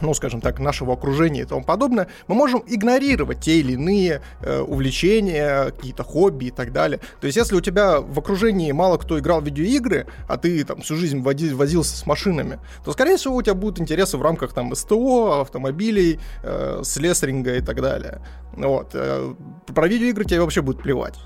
ну, скажем так, нашего окружения и тому подобное, мы можем игнорировать те или иные э, увлечения, какие-то хобби и так далее. То есть, если у тебя в окружении мало кто играл в видеоигры, а ты там всю жизнь води, возился с машинами, то, скорее всего, у тебя будут интересы в рамках там СТО, автомобилей, э, слесаринга и так далее. Вот. Э, про видеоигры тебе вообще будет плевать.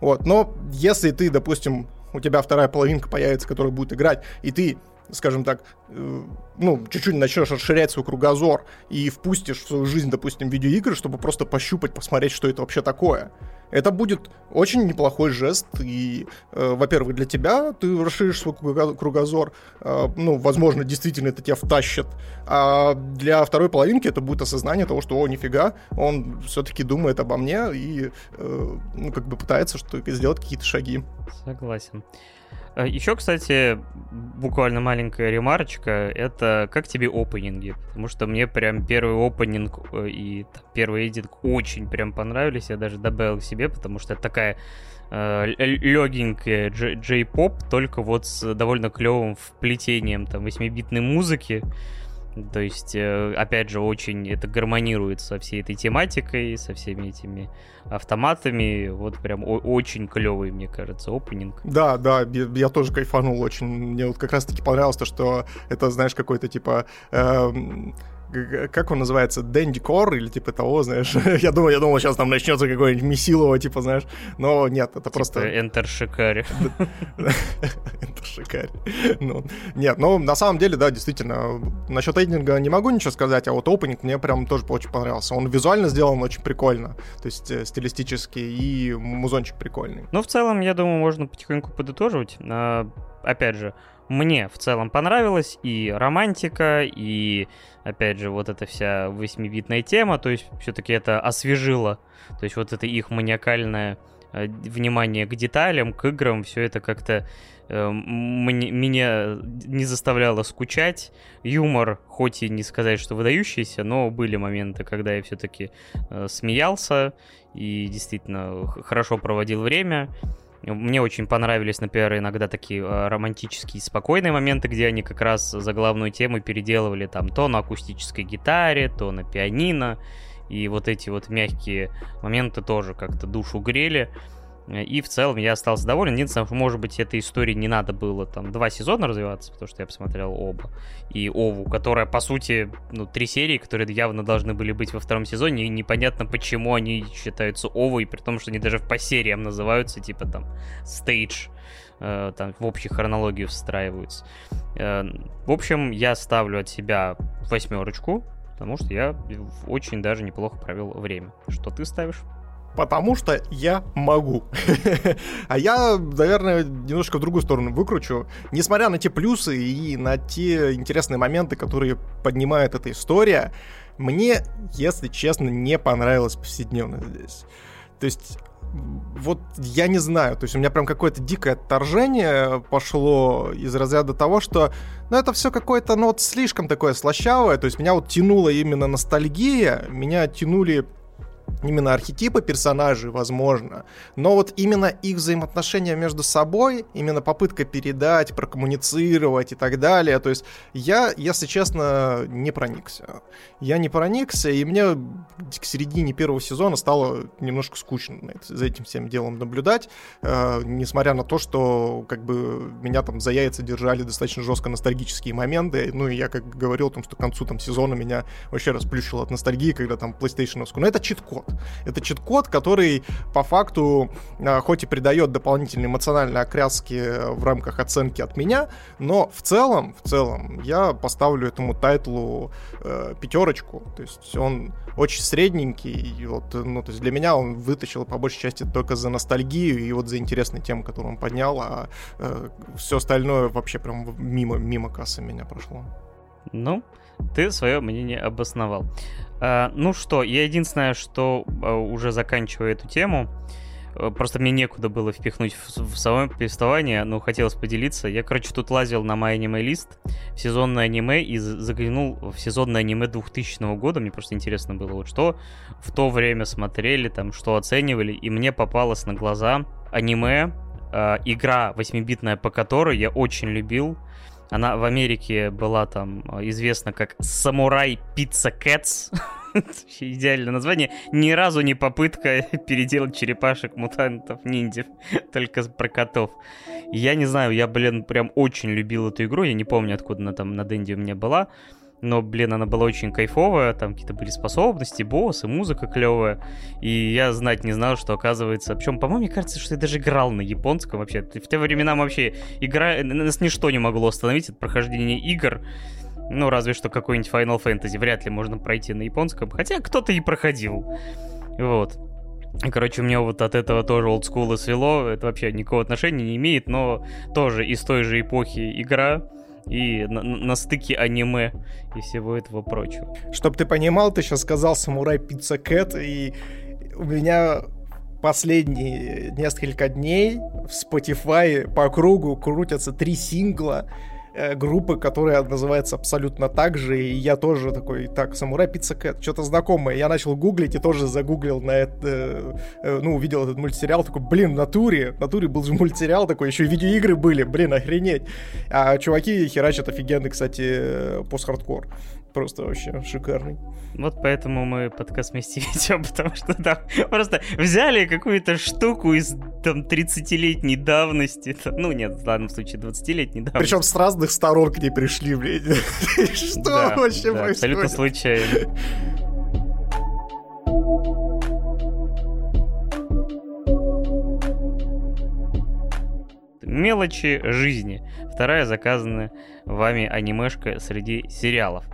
Вот. Но если ты, допустим, у тебя вторая половинка появится, которая будет играть, и ты скажем так, э, ну, чуть-чуть начнешь расширять свой кругозор и впустишь в свою жизнь, допустим, видеоигры, чтобы просто пощупать, посмотреть, что это вообще такое. Это будет очень неплохой жест, и, э, во-первых, для тебя ты расширишь свой кругозор, э, ну, возможно, действительно это тебя втащит, а для второй половинки это будет осознание того, что, о, нифига, он все-таки думает обо мне и, э, ну, как бы пытается что сделать какие-то шаги. Согласен. Э, Еще, кстати, буквально маленькая ремарочка, это как тебе опенинги? Потому что мне прям первый опенинг э, и первый эдинг очень прям понравились, я даже добавил себе, потому что это такая э, легенькая джей-поп, только вот с довольно клевым вплетением там 8-битной музыки. То есть, э, опять же, очень это гармонирует со всей этой тематикой, со всеми этими автоматами. Вот прям очень клевый, мне кажется, опенинг. Да, да, я, тоже кайфанул очень. Мне вот как раз-таки понравилось то, что это, знаешь, какой-то типа... Эм как он называется, Дэнди Кор или типа того, знаешь. я <laughs> думаю, я думал, сейчас там начнется какой-нибудь Месилово, типа, знаешь. Но нет, это типа просто... Enter Шикари. <laughs> Enter Шикари. Ну, нет, ну, на самом деле, да, действительно, насчет эйдинга не могу ничего сказать, а вот опенинг мне прям тоже очень понравился. Он визуально сделан очень прикольно, то есть э, стилистически, и музончик прикольный. Ну, в целом, я думаю, можно потихоньку подытоживать. А, опять же, мне в целом понравилось и романтика, и, опять же, вот эта вся восьмибитная тема, то есть все-таки это освежило, то есть вот это их маниакальное э, внимание к деталям, к играм, все это как-то э, мне, меня не заставляло скучать. Юмор, хоть и не сказать, что выдающийся, но были моменты, когда я все-таки э, смеялся и действительно хорошо проводил время. Мне очень понравились, например, иногда такие э, романтические, спокойные моменты, где они как раз за главную тему переделывали там то на акустической гитаре, то на пианино. И вот эти вот мягкие моменты тоже как-то душу грели. И в целом я остался доволен. Единственное, может быть, этой истории не надо было там два сезона развиваться, потому что я посмотрел оба. И Ову, которая, по сути, ну, три серии, которые явно должны были быть во втором сезоне, и непонятно, почему они считаются Овой, при том, что они даже по сериям называются, типа там, стейдж э, там в общей хронологию встраиваются. Э, в общем, я ставлю от себя восьмерочку, потому что я очень даже неплохо провел время. Что ты ставишь? Потому что я могу. а я, наверное, немножко в другую сторону выкручу. Несмотря на те плюсы и на те интересные моменты, которые поднимает эта история, мне, если честно, не понравилось повседневно здесь. То есть вот я не знаю, то есть у меня прям какое-то дикое отторжение пошло из разряда того, что, ну, это все какое-то, ну, вот слишком такое слащавое, то есть меня вот тянуло именно ностальгия, меня тянули именно архетипы персонажей, возможно, но вот именно их взаимоотношения между собой, именно попытка передать, прокоммуницировать и так далее, то есть я, если честно, не проникся. Я не проникся, и мне к середине первого сезона стало немножко скучно за этим всем делом наблюдать, э, несмотря на то, что как бы меня там за яйца держали достаточно жестко ностальгические моменты, ну и я как говорил о том, что к концу там сезона меня вообще расплющило от ностальгии, когда там PlayStation, но это чит-код. Это чит-код, который по факту э, хоть и придает дополнительные эмоциональные окраски в рамках оценки от меня, но в целом, в целом, я поставлю этому тайтлу э, пятерочку. То есть он очень средненький, и вот, ну, то есть для меня он вытащил по большей части только за ностальгию и вот за интересные темы, которые он поднял, а э, все остальное вообще прям мимо, мимо кассы меня прошло. Ну, ты свое мнение обосновал. А, ну что, я единственное, что а, уже заканчиваю эту тему, а, просто мне некуда было впихнуть в, самое повествование, но хотелось поделиться. Я, короче, тут лазил на мой аниме-лист сезонное аниме и заглянул в сезонное аниме 2000 года. Мне просто интересно было, вот что в то время смотрели, там, что оценивали, и мне попалось на глаза аниме, э, игра 8-битная, по которой я очень любил, она в Америке была там э, известна как Самурай Пицца Кэтс. <laughs> Идеальное название. Ни разу не попытка <laughs> переделать черепашек, мутантов, ниндзев. <laughs> Только про котов. Я не знаю, я, блин, прям очень любил эту игру. Я не помню, откуда она там на Денде у меня была но, блин, она была очень кайфовая, там какие-то были способности, боссы, музыка клевая, и я знать не знал, что оказывается... Причем, по-моему, мне кажется, что я даже играл на японском вообще. В те времена вообще игра... Нас ничто не могло остановить от прохождения игр, ну, разве что какой-нибудь Final Fantasy. Вряд ли можно пройти на японском, хотя кто-то и проходил. Вот. Короче, у меня вот от этого тоже олдскула свело, это вообще никакого отношения не имеет, но тоже из той же эпохи игра, и на, на стыке аниме и всего этого прочего. Чтоб ты понимал, ты сейчас сказал «Самурай Пицца Кэт», и у меня последние несколько дней в Spotify по кругу крутятся три сингла группы, которая называется абсолютно так же, и я тоже такой, так, Самурай Пицца Кэт, что-то знакомое. Я начал гуглить и тоже загуглил на это, э, э, ну, увидел этот мультсериал, такой, блин, в натуре, в натуре был же мультсериал такой, еще и видеоигры были, блин, охренеть. А чуваки херачат офигенный, кстати, пост-хардкор. Просто вообще шикарный. Вот поэтому мы подкаст вместе ведем, <laughs> потому что там просто взяли какую-то штуку из там 30-летней давности. Ну нет, в данном случае 20-летней давности. Причем с разных сторон к ней пришли, блин. <laughs> Что вообще происходит? Абсолютно случайно. Мелочи жизни. Вторая заказанная вами анимешка среди сериалов.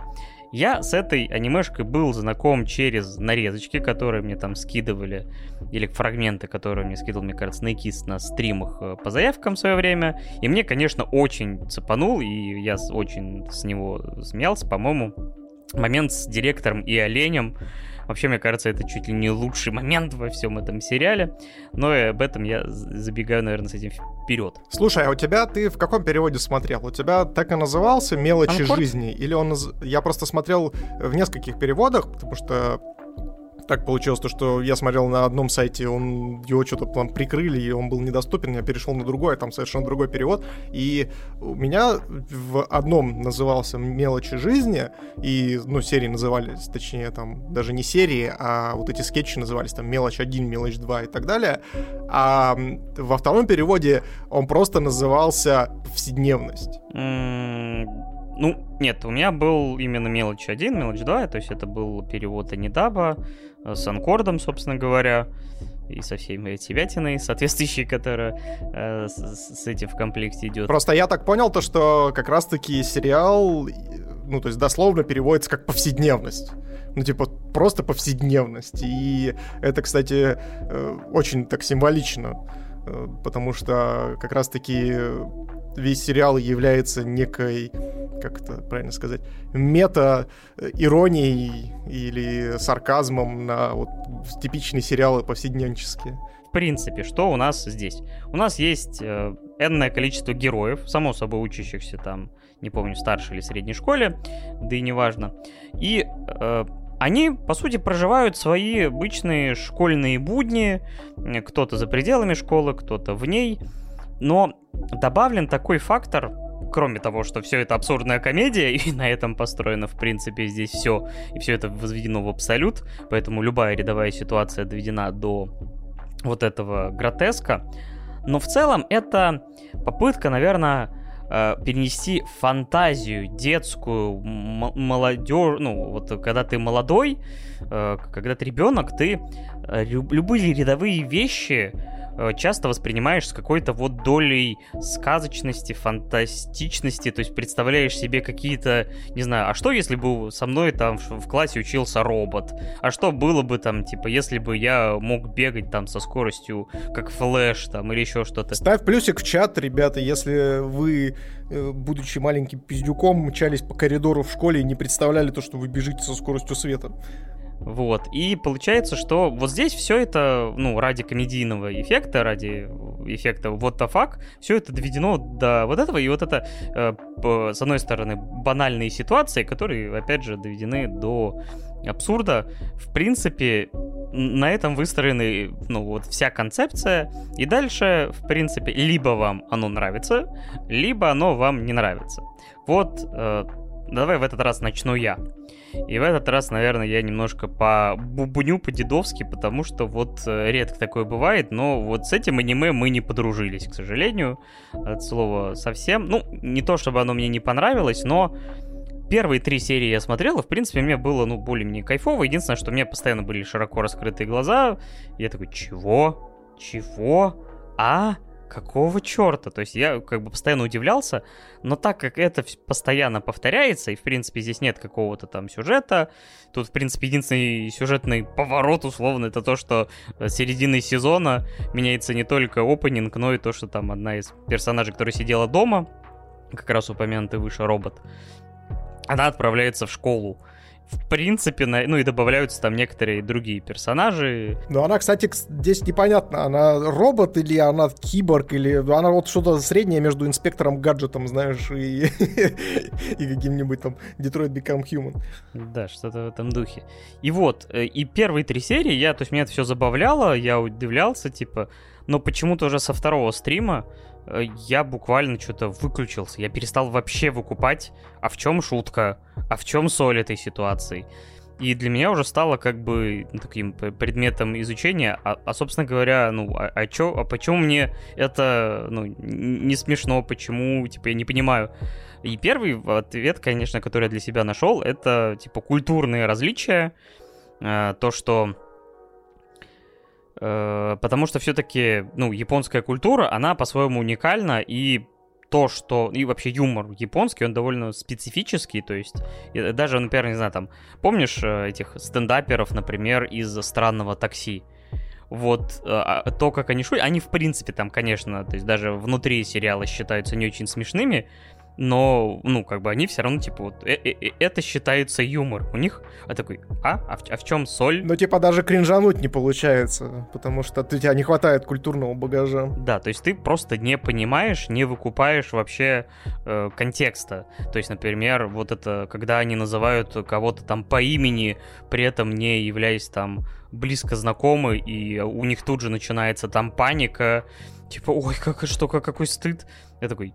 Я с этой анимешкой был знаком через нарезочки, которые мне там скидывали, или фрагменты, которые мне скидывал, мне кажется, Найкис на стримах э, по заявкам в свое время. И мне, конечно, очень цепанул, и я очень с него смеялся, по-моему, момент с директором и оленем, Вообще, мне кажется, это чуть ли не лучший момент во всем этом сериале. Но и об этом я забегаю, наверное, с этим вперед. Слушай, а у тебя ты в каком переводе смотрел? У тебя так и назывался «Мелочи Анкорд? жизни»? Или он... Я просто смотрел в нескольких переводах, потому что так получилось, то, что я смотрел на одном сайте, он его что-то там прикрыли, и он был недоступен, я перешел на другой, там совершенно другой перевод. И у меня в одном назывался «Мелочи жизни», и, ну, серии назывались, точнее, там, даже не серии, а вот эти скетчи назывались там «Мелочь 1», «Мелочь 2» и так далее. А во втором переводе он просто назывался «Повседневность». Ну, нет, у меня был именно мелочь 1, мелочь 2, то есть это был перевод Анидаба, с анкордом, собственно говоря, и со всеми этими <laughs> соответствующей, которая э, с, с этим в комплекте идет. Просто я так понял то, что как раз-таки сериал, ну, то есть дословно переводится как повседневность. Ну, типа, просто повседневность. И это, кстати, э, очень так символично, э, потому что как раз-таки весь сериал является некой как это правильно сказать, мета-иронией или сарказмом на вот типичные сериалы повседневнические. В принципе, что у нас здесь? У нас есть э, энное количество героев, само собой учащихся там, не помню, в старшей или средней школе, да и неважно. И э, они, по сути, проживают свои обычные школьные будни, кто-то за пределами школы, кто-то в ней, но добавлен такой фактор, кроме того, что все это абсурдная комедия, <laughs> и на этом построено, в принципе, здесь все, и все это возведено в абсолют, поэтому любая рядовая ситуация доведена до вот этого гротеска. Но в целом это попытка, наверное, э, перенести фантазию детскую, молодежь, ну, вот когда ты молодой, э, когда ты ребенок, ты э, любые рядовые вещи часто воспринимаешь с какой-то вот долей сказочности, фантастичности, то есть представляешь себе какие-то, не знаю, а что если бы со мной там в классе учился робот? А что было бы там, типа, если бы я мог бегать там со скоростью, как Flash там, или еще что-то? Ставь плюсик в чат, ребята, если вы, э, будучи маленьким пиздюком, мчались по коридору в школе и не представляли то, что вы бежите со скоростью света. Вот. И получается, что вот здесь все это, ну, ради комедийного эффекта, ради эффекта what the fuck, все это доведено до вот этого, и вот это, э, с одной стороны, банальные ситуации, которые, опять же, доведены до абсурда. В принципе, на этом выстроены, ну, вот вся концепция, и дальше, в принципе, либо вам оно нравится, либо оно вам не нравится. Вот, э, давай в этот раз начну я. И в этот раз, наверное, я немножко по бубню по-дедовски, потому что вот э, редко такое бывает, но вот с этим аниме мы не подружились, к сожалению, от слова совсем. Ну, не то, чтобы оно мне не понравилось, но первые три серии я смотрел, и, в принципе, мне было, ну, более-менее кайфово. Единственное, что у меня постоянно были широко раскрытые глаза. Я такой, чего? Чего? А? Какого черта? То есть я как бы постоянно удивлялся, но так как это постоянно повторяется, и в принципе здесь нет какого-то там сюжета, тут в принципе единственный сюжетный поворот условно это то, что с середины сезона меняется не только опенинг, но и то, что там одна из персонажей, которая сидела дома, как раз упомянутый выше робот, она отправляется в школу в принципе, на, ну и добавляются там некоторые другие персонажи. Ну, она, кстати, здесь непонятно, она робот или она киборг, или она вот что-то среднее между инспектором гаджетом, знаешь, и, <laughs> и каким-нибудь там Detroit Become Human. Да, что-то в этом духе. И вот, э, и первые три серии, я, то есть меня это все забавляло, я удивлялся, типа, но почему-то уже со второго стрима я буквально что-то выключился. Я перестал вообще выкупать, а в чем шутка, а в чем соль этой ситуации. И для меня уже стало как бы таким предметом изучения, а, а собственно говоря, ну, а, а, чё, а почему мне это, ну, не смешно, почему, типа, я не понимаю. И первый ответ, конечно, который я для себя нашел, это, типа, культурные различия, э, то, что Э, потому что все-таки, ну, японская культура, она по-своему уникальна, и то, что... И вообще юмор японский, он довольно специфический, то есть даже, например, не знаю, там, помнишь э, этих стендаперов, например, из «Странного такси»? Вот э, а, то, как они шутят, они в принципе там, конечно, то есть даже внутри сериала считаются не очень смешными, но, ну, как бы они все равно, типа, вот, э -э -э это считается юмор. У них, а такой, а? А в, а в чем соль? Ну, типа, даже кринжануть не получается, потому что у тебя не хватает культурного багажа. Да, то есть ты просто не понимаешь, не выкупаешь вообще э, контекста. То есть, например, вот это, когда они называют кого-то там по имени, при этом не являясь там близко знакомы, и у них тут же начинается там паника, типа, ой, как, что, как, какой стыд. Я такой,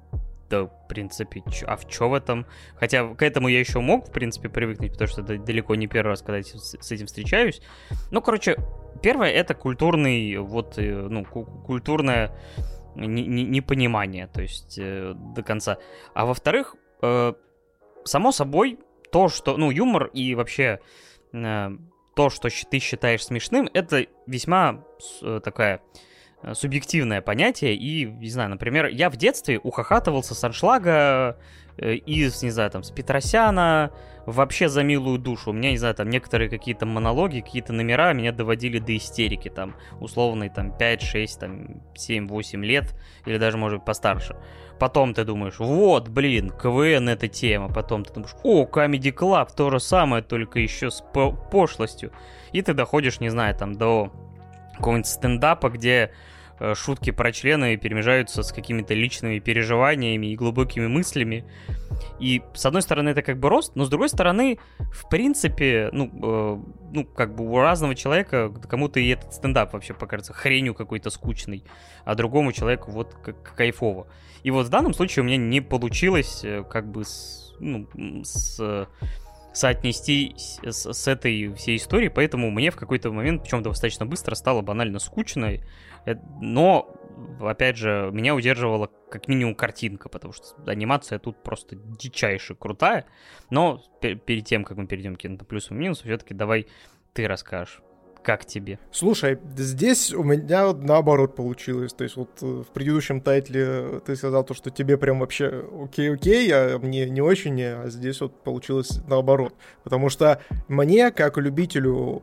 да, в принципе, чё, а в чё в этом? Хотя к этому я еще мог, в принципе, привыкнуть, потому что это далеко не первый раз, когда я с этим встречаюсь. Ну, короче, первое это культурный, вот, э, ну, культурное непонимание, то есть э, до конца. А во-вторых, э, само собой, то, что, ну, юмор и вообще э, то, что ты считаешь смешным, это весьма э, такая субъективное понятие, и, не знаю, например, я в детстве ухахатывался с аншлага э, из, не знаю, там, с Петросяна, вообще за милую душу. У меня, не знаю, там, некоторые какие-то монологи, какие-то номера меня доводили до истерики, там, условные, там, 5, 6, там, 7, 8 лет, или даже, может быть, постарше. Потом ты думаешь, вот, блин, КВН это тема. Потом ты думаешь, о, Comedy Club, то же самое, только еще с пошлостью. И ты доходишь, не знаю, там, до какого-нибудь стендапа, где э, шутки про члены перемежаются с какими-то личными переживаниями и глубокими мыслями. И, с одной стороны, это как бы рост, но с другой стороны, в принципе, ну, э, ну как бы у разного человека, кому-то и этот стендап вообще покажется хренью какой-то скучный, а другому человеку вот как кайфово. И вот в данном случае у меня не получилось э, как бы с, ну, с соотнести с, с этой всей историей, поэтому мне в какой-то момент, причем достаточно быстро, стало банально скучно, э, но, опять же, меня удерживала как минимум картинка, потому что анимация тут просто дичайше крутая, но перед тем, как мы перейдем к на плюс и минус, все-таки давай ты расскажешь. Как тебе? Слушай, здесь у меня наоборот получилось. То есть вот э, в предыдущем тайтле ты сказал то, что тебе прям вообще окей-окей, а мне не очень, а здесь вот получилось наоборот. Потому что мне, как любителю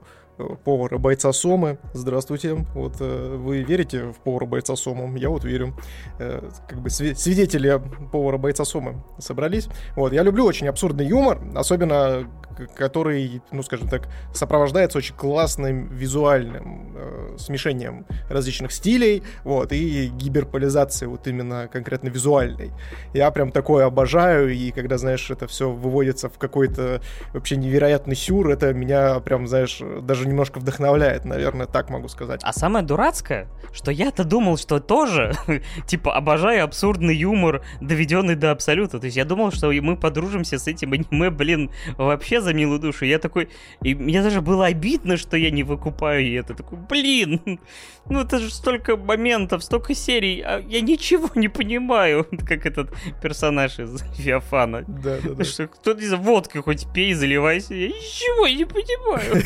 повара бойца Сомы. Здравствуйте. Вот э, вы верите в повара бойца Сому? Я вот верю. Э, как бы свидетели повара бойца Сомы собрались. Вот, я люблю очень абсурдный юмор, особенно который, ну, скажем так, сопровождается очень классным визуальным э, смешением различных стилей, вот, и гиперполизацией вот именно конкретно визуальной. Я прям такое обожаю, и когда, знаешь, это все выводится в какой-то вообще невероятный сюр, это меня прям, знаешь, даже немножко вдохновляет, наверное, так могу сказать. А самое дурацкое, что я-то думал, что тоже, <laughs> типа, обожаю абсурдный юмор, доведенный до абсолюта. То есть я думал, что мы подружимся с этим аниме, блин, вообще за милую душу. Я такой... И мне даже было обидно, что я не выкупаю это. Такой, блин, <laughs> ну это же столько моментов, столько серий, а я ничего не понимаю, <laughs> как этот персонаж из Феофана. Да, да, да. Что, кто-то из водки хоть пей, заливайся, я ничего не понимаю.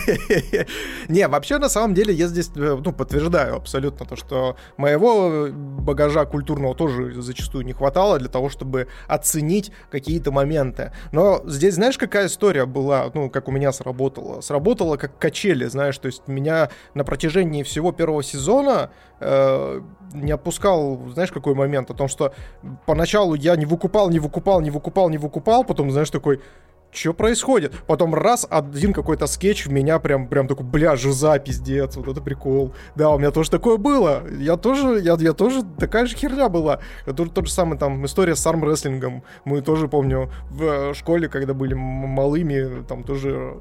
Не, вообще, на самом деле, я здесь, э, ну, подтверждаю абсолютно то, что моего багажа культурного тоже зачастую не хватало для того, чтобы оценить какие-то моменты. Но здесь, знаешь, какая история была, ну, как у меня сработала? Сработала как качели, знаешь, то есть меня на протяжении всего первого сезона э, не отпускал, знаешь, какой момент? О том, что поначалу я не выкупал, не выкупал, не выкупал, не выкупал, потом, знаешь, такой, что происходит? Потом раз, один какой-то скетч в меня прям, прям такой, бля, жиза, пиздец, вот это прикол. Да, у меня тоже такое было. Я тоже, я, я тоже, такая же херня была. Это тот же самый там история с армрестлингом. Мы тоже, помню, в школе, когда были малыми, там тоже Э,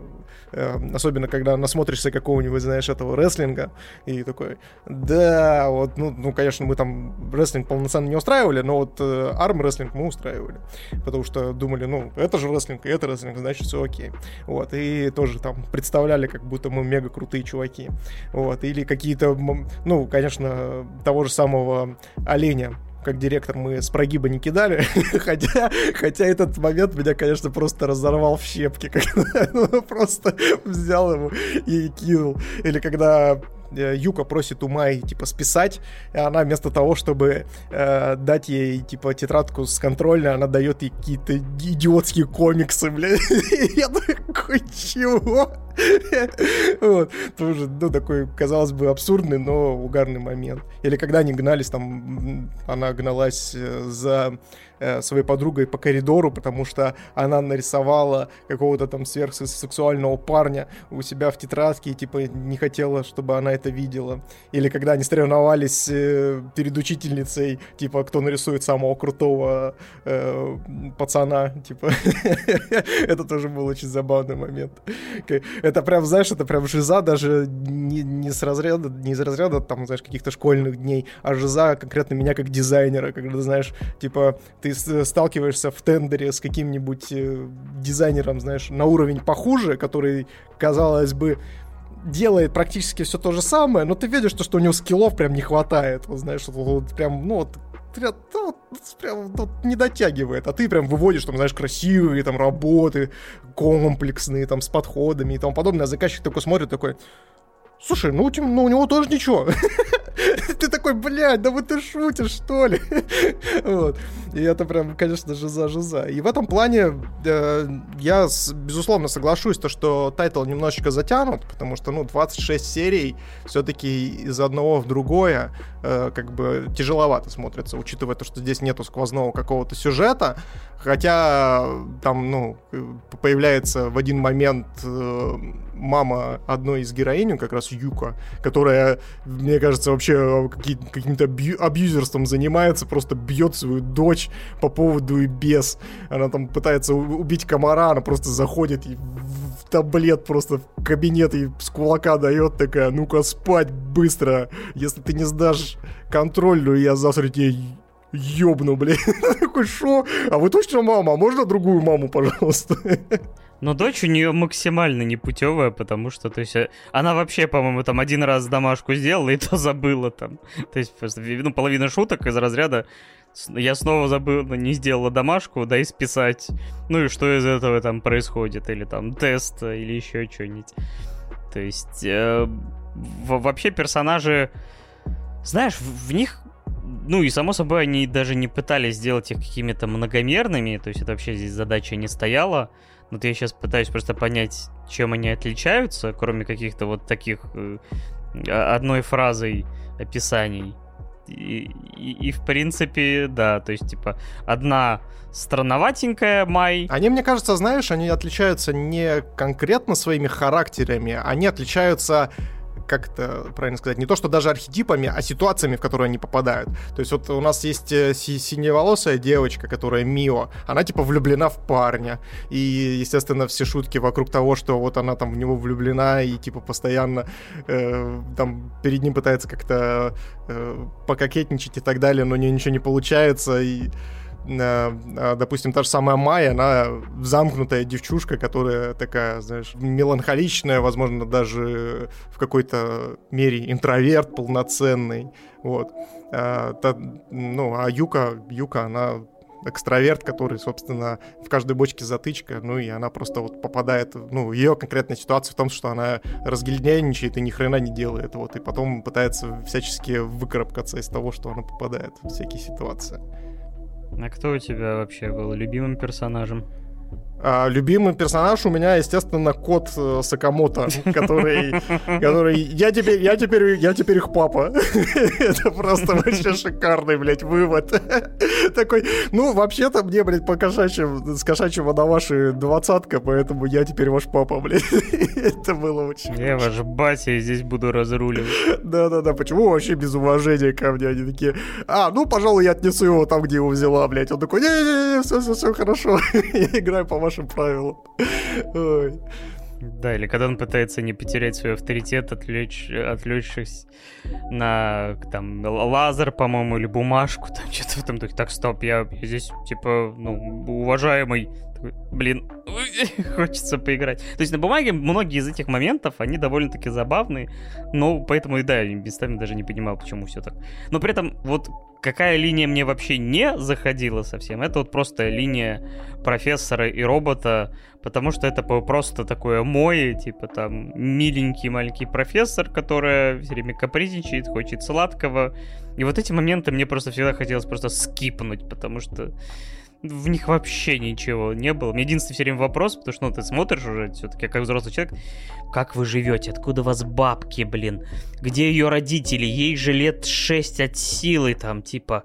особенно когда насмотришься какого-нибудь, знаешь, этого рестлинга, и такой, да, вот, ну, ну конечно, мы там рестлинг полноценно не устраивали, но вот э, арм-рестлинг мы устраивали, потому что думали, ну, это же рестлинг, и это рестлинг, значит, все окей. Вот, и тоже там представляли, как будто мы мега крутые чуваки. Вот, или какие-то, ну, конечно, того же самого оленя, как директор мы с прогиба не кидали, <laughs> хотя, хотя этот момент меня, конечно, просто разорвал в щепки, <laughs> когда ну, просто взял его и кинул. Или когда Юка просит у Май, типа, списать, и она вместо того, чтобы э, дать ей, типа, тетрадку с контроля, она дает ей какие-то идиотские комиксы, блядь. <laughs> Я такой, чего? Вот. Тоже, ну, такой, казалось бы, абсурдный, но угарный момент. Или когда они гнались, там, она гналась э, за э, своей подругой по коридору, потому что она нарисовала какого-то там сверхсексуального парня у себя в тетрадке и, типа, не хотела, чтобы она это видела. Или когда они соревновались э, перед учительницей, типа, кто нарисует самого крутого э, пацана, типа. <laughs> это тоже был очень забавный момент. Это прям, знаешь, это прям жиза даже не, не с разряда, не из разряда, там, знаешь, каких-то школьных дней, а жиза конкретно меня как дизайнера, когда, знаешь, типа, ты сталкиваешься в тендере с каким-нибудь э, дизайнером, знаешь, на уровень похуже, который, казалось бы, делает практически все то же самое, но ты видишь, что, что у него скиллов прям не хватает. Вот, знаешь, вот, вот прям, ну, вот, прям, ну, не дотягивает. А ты прям выводишь, там, знаешь, красивые там работы, комплексные, там, с подходами и тому подобное. А заказчик такой смотрит, такой, слушай, ну, ну у него тоже ничего. <laughs> Ты такой, блядь, да вы ты шутишь, что ли? <laughs> вот. И это прям, конечно, жиза-жиза. И в этом плане э, я, безусловно, соглашусь, то, что title немножечко затянут, потому что, ну, 26 серий все-таки из одного в другое э, как бы тяжеловато смотрится, учитывая то, что здесь нету сквозного какого-то сюжета. Хотя там, ну, появляется в один момент э, мама одной из героинь, как раз Юка, которая, мне кажется, вообще каким-то абью абьюзерством занимается, просто бьет свою дочь по поводу и без. Она там пытается убить комара, она просто заходит и в таблет просто в кабинет и с кулака дает такая, ну-ка спать быстро, если ты не сдашь контрольную, я завтра тебе ёбну, блин. <laughs> Такой, шо? А вы точно мама? А можно другую маму, пожалуйста? Но дочь у нее максимально непутевая, потому что, то есть, она вообще, по-моему, там один раз домашку сделала и <laughs> то забыла там. То есть, ну, половина шуток из разряда я снова забыл, не сделала домашку, дай списать. Ну и что из этого там происходит, или там тест, или еще что-нибудь. То есть, э, вообще персонажи, знаешь, в, в них ну и само собой они даже не пытались сделать их какими-то многомерными, то есть это вообще здесь задача не стояла. Вот я сейчас пытаюсь просто понять, чем они отличаются, кроме каких-то вот таких э, одной фразой описаний. И, и, и в принципе, да, то есть, типа, одна странноватенькая Май. Они, мне кажется, знаешь, они отличаются не конкретно своими характерами, они отличаются как это правильно сказать, не то что даже архетипами, а ситуациями, в которые они попадают. То есть вот у нас есть э, си- синеволосая девочка, которая Мио, она типа влюблена в парня, и, естественно, все шутки вокруг того, что вот она там в него влюблена и типа постоянно э, там перед ним пытается как-то э, пококетничать и так далее, но у нее ничего не получается, и допустим, та же самая Майя, она замкнутая девчушка, которая такая, знаешь, меланхоличная, возможно, даже в какой-то мере интроверт полноценный, вот. А, та, ну, а Юка, Юка, она экстраверт, который, собственно, в каждой бочке затычка, ну и она просто вот попадает, ну, ее конкретная ситуация в том, что она разгильдяйничает и ни хрена не делает, вот, и потом пытается всячески выкарабкаться из того, что она попадает в всякие ситуации. А кто у тебя вообще был любимым персонажем? А, любимый персонаж у меня, естественно, кот э, Сакамото, <laughs> который, который, я теперь, я теперь, я теперь их папа. <laughs> Это просто вообще шикарный, блядь, вывод. <laughs> Такой, ну, вообще-то мне, блядь, по кошачьим, с кошачьего на ваши двадцатка, поэтому я теперь ваш папа, блядь. Это было очень Я ваш батя, и здесь буду разруливать. Да-да-да, почему вообще без уважения ко мне? Они такие, а, ну, пожалуй, я отнесу его там, где его взяла, блядь. Он такой, не-не-не, все-все-все, хорошо. Я играю по вашим правилам. Ой. Да, или когда он пытается не потерять свой авторитет, отвлечь, отвлечься на там лазер, по-моему, или бумажку, там <laughs> что-то в этом духе. Так, стоп, я, я здесь, типа, ну, уважаемый блин, <laughs> хочется поиграть. То есть на бумаге многие из этих моментов, они довольно-таки забавные, но поэтому и да, я местами даже не понимал, почему все так. Но при этом вот какая линия мне вообще не заходила совсем, это вот просто линия профессора и робота, потому что это просто такое мое, типа там миленький маленький профессор, который все время капризничает, хочет сладкого. И вот эти моменты мне просто всегда хотелось просто скипнуть, потому что в них вообще ничего не было. Мне единственный все время вопрос, потому что ну, ты смотришь уже все-таки как взрослый человек, как вы живете, откуда у вас бабки, блин, где ее родители, ей же лет 6 от силы, там, типа,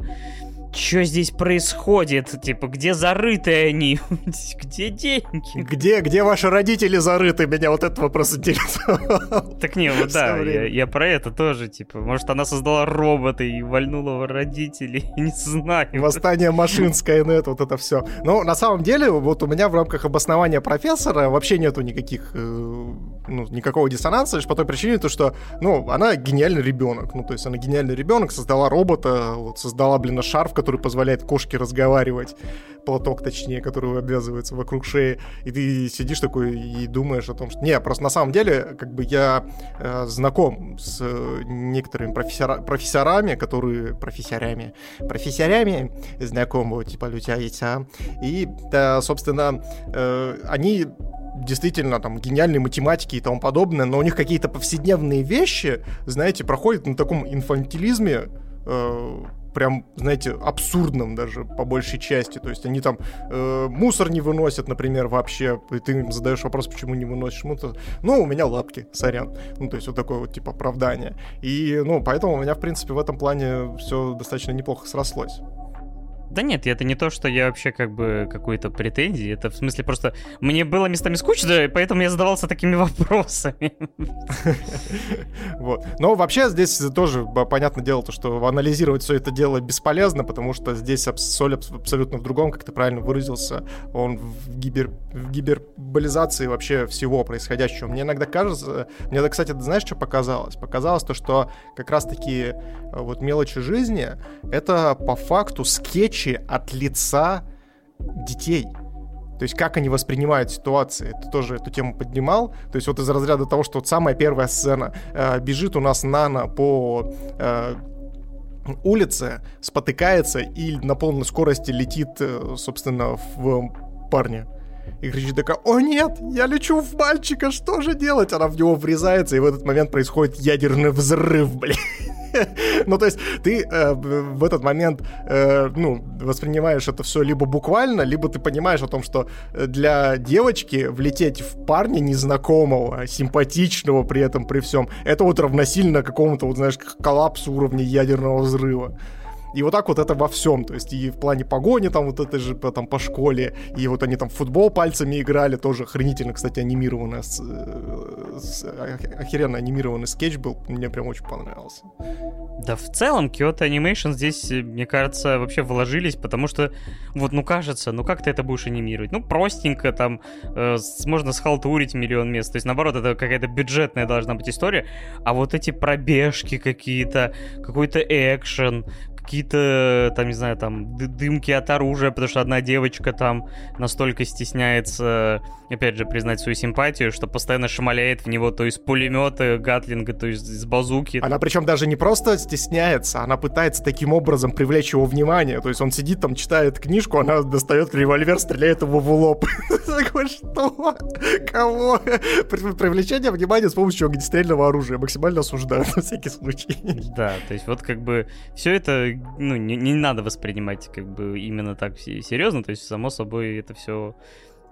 что здесь происходит? Типа, где зарыты они? <laughs> где деньги? Где, где ваши родители зарыты? Меня вот этот вопрос интересовал. Так не, вот да, я, я про это тоже, типа, может, она создала робота и вальнула родителей, <laughs> не знаю. Восстание машин, Skynet, вот это все. Но на самом деле, вот у меня в рамках обоснования профессора вообще нету никаких, э, ну, никакого диссонанса, лишь по той причине, то, что, ну, она гениальный ребенок. Ну, то есть она гениальный ребенок, создала робота, вот, создала, блин, шарф, который позволяет кошке разговаривать, платок точнее, который обвязывается вокруг шеи, и ты сидишь такой и думаешь о том, что... Не, просто на самом деле, как бы я э, знаком с некоторыми профессора... профессорами, которые... Профессорами. Профессорами знакомы, типа, людей яйца. И, да, собственно, э, они действительно там гениальные математики и тому подобное, но у них какие-то повседневные вещи, знаете, проходят на таком инфантилизме, э, прям, знаете, абсурдным даже по большей части. То есть они там э, мусор не выносят, например, вообще. И ты им задаешь вопрос, почему не выносишь мусор. Ну, у меня лапки, сорян. Ну, то есть вот такое вот типа оправдание. И, ну, поэтому у меня, в принципе, в этом плане все достаточно неплохо срослось. Да нет, это не то, что я вообще как бы какой-то претензии. Это в смысле просто мне было местами скучно, поэтому я задавался такими <laughs> вопросами. Вот. Но вообще здесь тоже понятное дело, то, что анализировать все это дело бесполезно, потому что здесь соль абсолютно в другом, как ты правильно выразился. Он в, гибер, в гиберболизации вообще всего происходящего. Мне иногда кажется... Мне, кстати, знаешь, что показалось? Показалось то, что как раз-таки э, вот мелочи жизни — это по факту скетчи речи от лица детей. То есть как они воспринимают ситуации. Ты тоже эту тему поднимал. То есть вот из разряда того, что вот самая первая сцена. Э, бежит у нас Нана по э, улице, спотыкается и на полной скорости летит, э, собственно, в парня. И кричит такая, о нет, я лечу в мальчика, что же делать? Она в него врезается, и в этот момент происходит ядерный взрыв, <laughs> блин. ну, то есть ты э, в этот момент, э, ну, воспринимаешь это все либо буквально, либо ты понимаешь о том, что для девочки влететь в парня незнакомого, симпатичного при этом, при всем, это вот равносильно какому-то, вот, знаешь, коллапсу уровня ядерного взрыва. И вот так вот это во всем. То есть и в плане погони там вот это же там по школе, и вот они там в футбол пальцами играли, тоже охренительно, кстати, анимированная, с, э, с, охеренно анимированный скетч был, мне прям очень понравился. Да в целом Kyoto Animation здесь, мне кажется, вообще вложились, потому что вот, ну кажется, ну как ты это будешь анимировать? Ну простенько там, э, можно схалтурить миллион мест, то есть наоборот, это какая-то бюджетная должна быть история, а вот эти пробежки какие-то, какой-то экшен, какие-то, там, не знаю, там, дымки от оружия, потому что одна девочка там настолько стесняется, опять же, признать свою симпатию, что постоянно шмаляет в него то из пулемета, гатлинга, то есть из базуки. Она причем даже не просто стесняется, она пытается таким образом привлечь его внимание. То есть он сидит там, читает книжку, она достает револьвер, стреляет его в лоб. <laughs> Такой, что? Кого? Привлечение внимания с помощью огнестрельного оружия. Максимально осуждаю <laughs> на всякий случай. Да, то есть вот как бы все это ну, не, не надо воспринимать как бы именно так серьезно, то есть, само собой, это все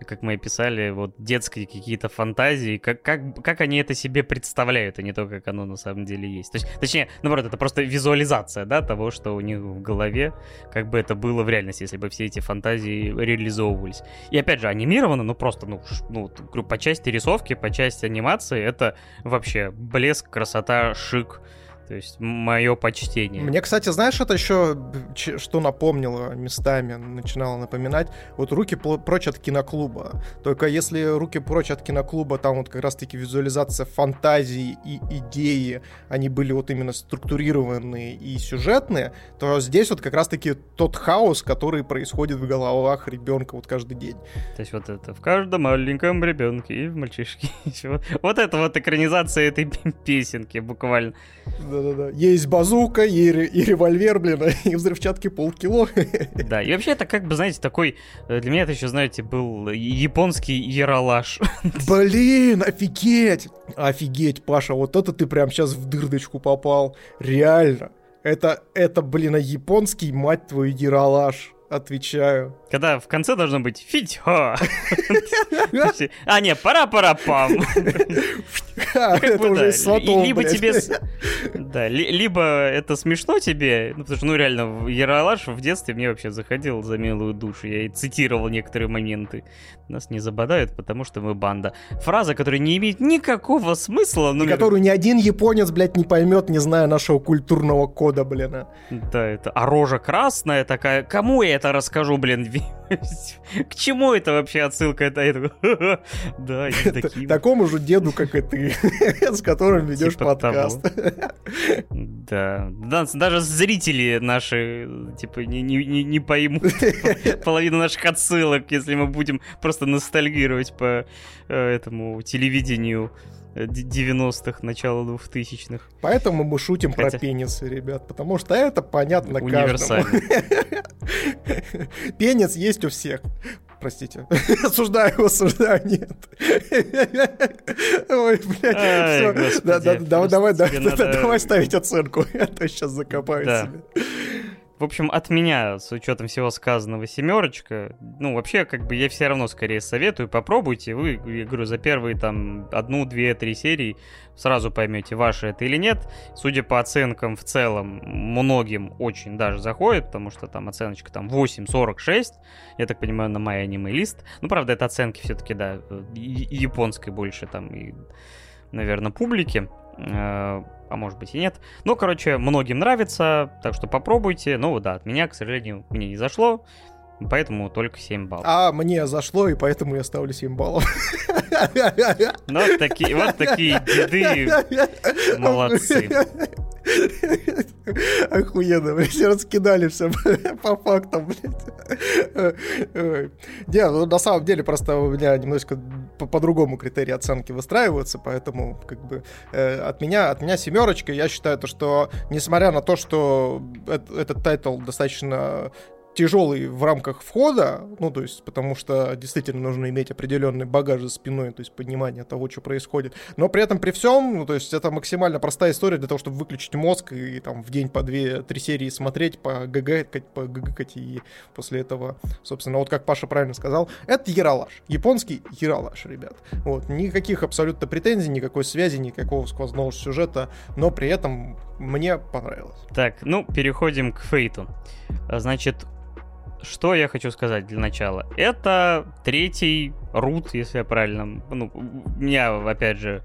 как мы и писали, вот детские какие-то фантазии, как, как, как они это себе представляют, а не то, как оно на самом деле есть. То есть. Точнее, наоборот, это просто визуализация, да, того, что у них в голове, как бы это было в реальности, если бы все эти фантазии реализовывались. И опять же, анимировано, ну просто, ну, ну по части рисовки, по части анимации, это вообще блеск, красота, шик, то есть мое почтение. Мне, кстати, знаешь, это еще что напомнило местами, начинало напоминать? Вот руки прочь от киноклуба. Только если руки прочь от киноклуба, там вот как раз-таки визуализация фантазии и идеи, они были вот именно структурированные и сюжетные, то здесь вот как раз-таки тот хаос, который происходит в головах ребенка вот каждый день. То есть вот это в каждом маленьком ребенке и в мальчишке. <laughs> Вот это вот экранизация этой песенки буквально. Да-да-да. Есть базука, и, и револьвер, блин, <laughs> и взрывчатки полкило. <laughs> Да, и вообще это как бы, знаете, такой... Э, для меня это еще, знаете, был японский яролаж. <laughs> Блин, офигеть! Офигеть, Паша, вот это ты прям сейчас в дырдочку попал. Реально. Это, это, блин, японский, мать твою, яролаж. Отвечаю. Когда в конце должно быть фить <laughs> А, не, пора-пора-пам. <laughs> Это уже Либо тебе... Да, либо это смешно тебе, ну, потому что, ну, реально, Яралаш в детстве мне вообще заходил за милую душу. Я и цитировал некоторые моменты. Нас не забодают, потому что мы банда. Фраза, которая не имеет никакого смысла. И которую ни один японец, блядь, не поймет, не зная нашего культурного кода, блин. А. Да, это... А рожа красная такая. Кому я это расскажу, блин? <laughs> К чему это вообще отсылка? Это, это... <laughs> Да, <laughs> таким. Такому же деду, как и ты, с которым ведешь типа подкаст. Да. Даже зрители наши, типа, не, не, не поймут половину наших отсылок, если мы будем просто ностальгировать по э, этому телевидению 90-х, начала 2000-х. Поэтому мы шутим Хотя... про пенисы, ребят, потому что это понятно каждому. <laughs> Пенис есть у всех. Простите. <laughs> Осуждаю, осуждаю, нет. Ой, блядь, все. Давай, давай, давай ставить оценку, <laughs> а то сейчас закопаю себе. В общем, от меня, с учетом всего сказанного, семерочка. Ну, вообще, как бы я все равно скорее советую, попробуйте. Вы, я говорю, за первые там одну, две, три серии сразу поймете, ваше это или нет. Судя по оценкам в целом, многим очень даже заходит, потому что там оценочка там 8.46, я так понимаю, на мой аниме лист. Ну, правда, это оценки все-таки, да, японской больше там и, наверное, публики. Э, а может быть и нет. Ну, короче, многим нравится, так что попробуйте. Ну, да, от меня, к сожалению, мне не зашло, поэтому только 7 баллов. А мне зашло, и поэтому я ставлю 7 баллов. Ну, <laughs> вот такие, вот такие деды <laughs> молодцы. Охуенно, блядь, раскидали все по фактам, блядь. Не, ну на самом деле просто у меня немножко по-другому критерии оценки выстраиваются, поэтому как бы э, от меня от меня семерочка. Я считаю то, что несмотря на то, что этот title достаточно тяжелый в рамках входа, ну, то есть, потому что действительно нужно иметь определенный багаж за спиной, то есть, понимание того, что происходит. Но при этом, при всем, ну, то есть, это максимально простая история для того, чтобы выключить мозг и, и там в день по две-три серии смотреть, по ГГ, по ГГ и после этого, собственно, вот как Паша правильно сказал, это Яралаш. Японский Яралаш, ребят. Вот, никаких абсолютно претензий, никакой связи, никакого сквозного сюжета, но при этом мне понравилось. Так, ну, переходим к Фейту. Значит, что я хочу сказать для начала? Это третий рут, если я правильно... Ну, меня, опять же,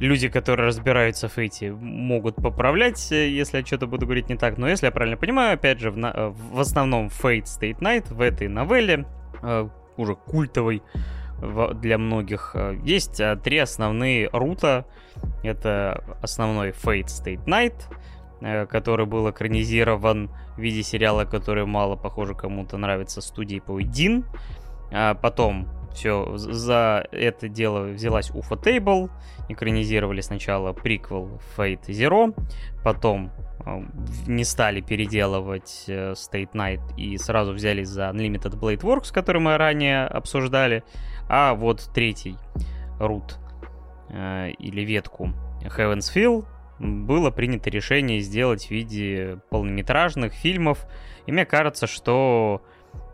люди, которые разбираются в фейте, могут поправлять, если я что-то буду говорить не так. Но если я правильно понимаю, опять же, в, на... в основном Fate State Night, в этой новелле, э, уже культовой для многих, э, есть э, три основные рута. Это основной Fate State Night — Э, который был экранизирован в виде сериала, который мало, похоже, кому-то нравится, студии Poedin. А потом все, за это дело взялась Уфа Table, экранизировали сначала приквел Fate Zero, потом э, не стали переделывать э, State Night и сразу взялись за Unlimited Blade Works, который мы ранее обсуждали, а вот третий рут или ветку Heaven's Feel было принято решение сделать в виде полнометражных фильмов. И мне кажется, что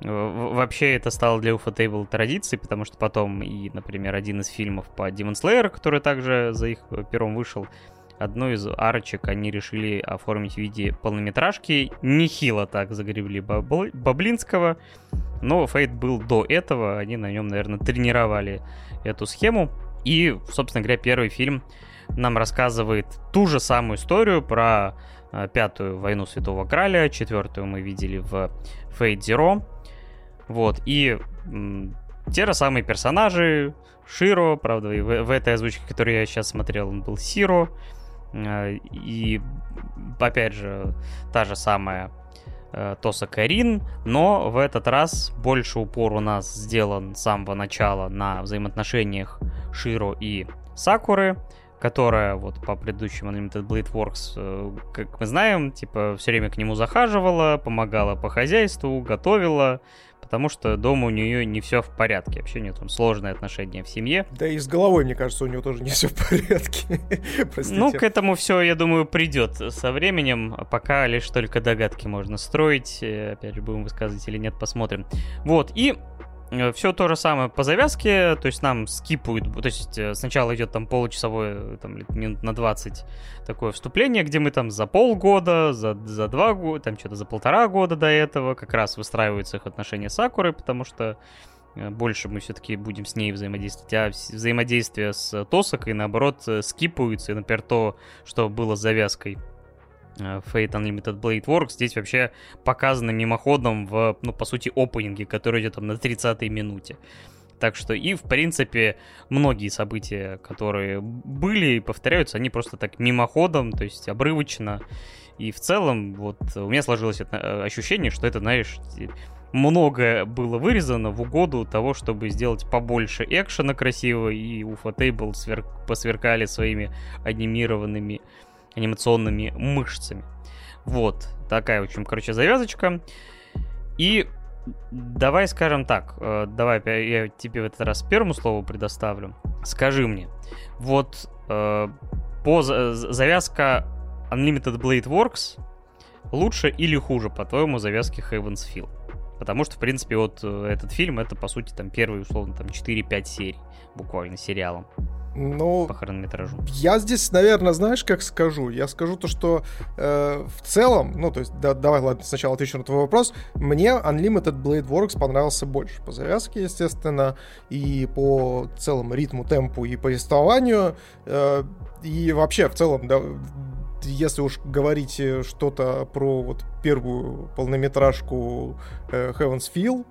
э, вообще это стало для Ufotable традицией, потому что потом и, например, один из фильмов по Demon Slayer, который также за их пером вышел, одну из арочек они решили оформить в виде полнометражки. Нехило так загребли Бабл... Баблинского, но Фейт был до этого, они на нем, наверное, тренировали эту схему. И, собственно говоря, первый фильм нам рассказывает ту же самую историю про э, пятую войну Святого Краля, четвертую мы видели в Fate Zero. Вот, и те же самые персонажи, Широ, правда, и в, в этой озвучке, которую я сейчас смотрел, он был Сиро. Э, и, опять же, та же самая э, Тоса Карин, но в этот раз больше упор у нас сделан с самого начала на взаимоотношениях Широ и Сакуры которая вот по предыдущему Unlimited Blade Works, как мы знаем, типа все время к нему захаживала, помогала по хозяйству, готовила, потому что дома у нее не все в порядке. Вообще у нее там сложные отношения в семье. Да и с головой, мне кажется, у нее тоже не все в порядке. <laughs> ну, к этому все, я думаю, придет со временем. Пока лишь только догадки можно строить. Э, опять же, будем высказывать или нет, посмотрим. Вот, и все то же самое по завязке, то есть нам скипают, то есть э, сначала идет там получасовое, там, минут на 20 такое вступление, где мы там за полгода, за, за два года, там что-то за полтора года до этого как раз выстраиваются их отношения с Акурой, потому что э, больше мы все-таки будем с ней взаимодействовать, а взаимодействие с Тосокой, наоборот, скипаются, и, например, то, что было завязкой Э, Fate Unlimited Blade Works здесь вообще показано мимоходом в, ну, по сути, опенинге, который идет там на 30-й минуте. Так что и, в принципе, многие события, которые были и повторяются, они просто так мимоходом, то есть обрывочно. И в целом, вот у меня сложилось это ощущение, что это, знаешь, много было вырезано в угоду того, чтобы сделать побольше экшена красивого, и Уфа Тейбл свер... посверкали своими анимированными анимационными мышцами. Вот, такая, в общем, короче, завязочка. И давай скажем так, э, давай я тебе в этот раз первому слову предоставлю. Скажи мне, вот э, по завязка Unlimited Blade Works, лучше или хуже, по-твоему, завязки Heaven's Feel? Потому что, в принципе, вот э, этот фильм, это, по сути, там первые, условно, там 4-5 серий, буквально, сериалом. Ну, по хронометражу. Я здесь, наверное, знаешь, как скажу? Я скажу то, что э, в целом, ну, то есть, да, давай, ладно, сначала отвечу на твой вопрос. Мне Unlimited Blade Works понравился больше. По завязке, естественно, и по целому ритму, темпу и повествованию. Э, и вообще, в целом, да, если уж говорить э, что-то про вот первую полнометражку э, Heaven's Feel,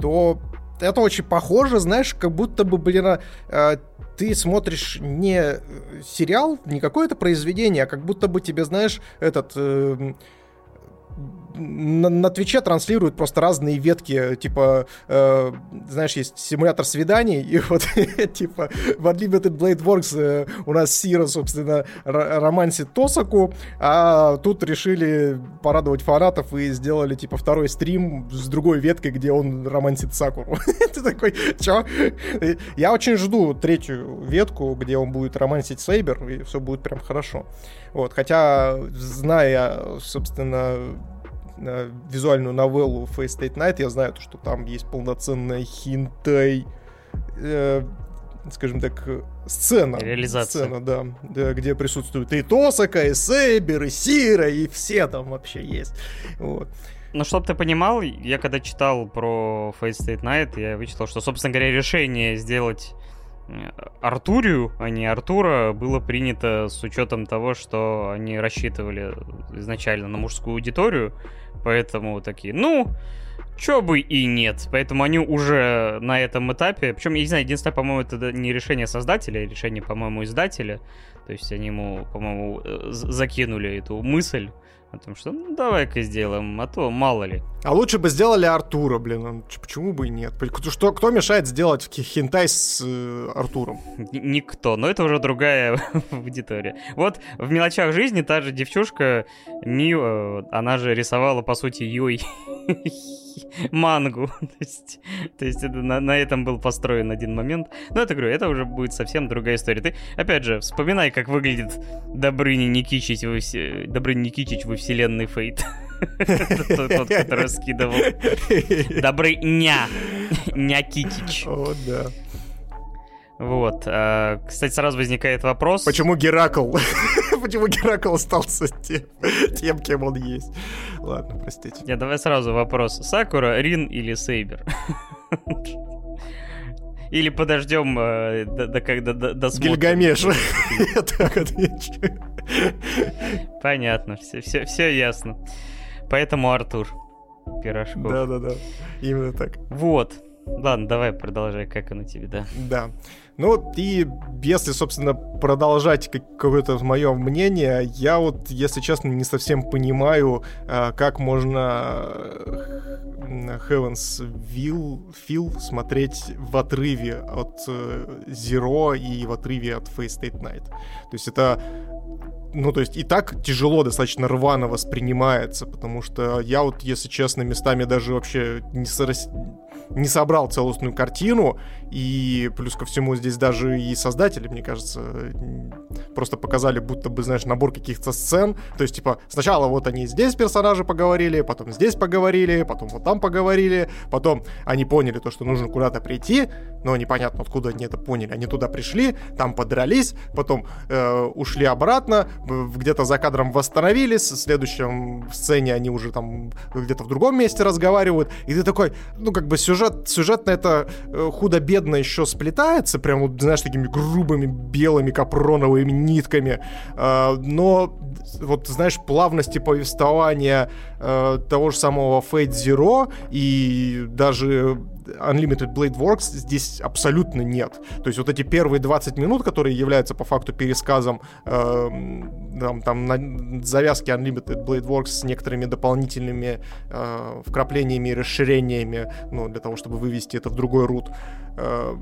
то это очень похоже, знаешь, как будто бы, блин, э, ты смотришь не э, сериал, не какое-то произведение, а как будто бы тебе, знаешь, этот... Э, на, на Твиче транслируют просто разные ветки, типа, э, знаешь, есть симулятор свиданий, и вот, <laughs> типа, в Unlimited Blade Works э, у нас Сира, собственно, романсит Тосаку, а тут решили порадовать фанатов и сделали, типа, второй стрим с другой веткой, где он романсит Сакуру. <laughs> Ты такой, чё? Я очень жду третью ветку, где он будет романсить Сейбер, и все будет прям хорошо. Вот, хотя, зная, собственно, визуальную новеллу Face State Night, я знаю, что там есть полноценная хинтай, э, скажем так, сцена. Реализация. Сцена, да, где присутствуют и Тосака, и Сейбер, и Сира, и все там вообще есть. Вот. Ну, чтобы ты понимал, я когда читал про Face State Night, я вычитал, что, собственно говоря, решение сделать э, Артурию, а не Артура, было принято с учетом того, что они рассчитывали изначально на мужскую аудиторию, Поэтому такие, ну, чё бы и нет. Поэтому они уже на этом этапе, причем, я не знаю, единственное, по-моему, это не решение создателя, а решение, по-моему, издателя. То есть они ему, по-моему, закинули эту мысль о том, что ну давай-ка сделаем, а то мало ли. А лучше бы сделали Артура, блин, почему бы и нет? Что, кто мешает сделать хентай с э, Артуром? Никто, но это уже другая <laughs> аудитория. Вот в «Мелочах жизни» та же девчушка Мию, э, она же рисовала, по сути, Юй <laughs> мангу. <laughs> то есть, то есть это, на, на этом был построен один момент. Но это, говорю, это уже будет совсем другая история. Ты, опять же, вспоминай, как выглядит Добрыня Никичич во, Добрыня Никичич во вселенной Фейт. Тот, который скидывал. Добрыня. Някитич. О, да. Вот. А, кстати, сразу возникает вопрос. Почему Геракл? <laughs> Почему Геракл остался тем, тем, кем он есть? Ладно, простите. Я давай сразу вопрос. Сакура, Рин или Сейбер? Или подождем э, до, до, когда до, досмотрим. Гильгамеш. <laughs> Я так отвечу. Понятно, все, все, все ясно. Поэтому Артур Пирожков. Да-да-да, именно так. Вот. Ладно, давай продолжай, как оно тебе, да? Да. Ну, и если, собственно, продолжать какое-то мое мнение, я вот, если честно, не совсем понимаю, а, как можно э, Heaven's Will, Feel смотреть в отрыве от э, Zero и в отрыве от Face State Night. То есть это ну, то есть и так тяжело достаточно рвано воспринимается, потому что я вот, если честно, местами даже вообще не, сорос не собрал целостную картину, и плюс ко всему здесь даже и создатели, мне кажется, просто показали будто бы, знаешь, набор каких-то сцен, то есть, типа, сначала вот они здесь персонажи поговорили, потом здесь поговорили, потом вот там поговорили, потом они поняли то, что нужно куда-то прийти, но непонятно, откуда они это поняли, они туда пришли, там подрались, потом э, ушли обратно, где-то за кадром восстановились, в следующем сцене они уже там где-то в другом месте разговаривают, и ты такой, ну, как бы сюжет сюжет, сюжетно это э, худо-бедно еще сплетается, прям, вот, знаешь, такими грубыми белыми капроновыми нитками, э, но вот, знаешь, плавности повествования э, того же самого Fate Zero и даже Unlimited Blade Works здесь абсолютно нет. То есть вот эти первые 20 минут, которые являются по факту пересказом э, там, там на завязки Unlimited Blade Works с некоторыми дополнительными э, вкраплениями и расширениями, ну, для того, чтобы вывести это в другой рут, э,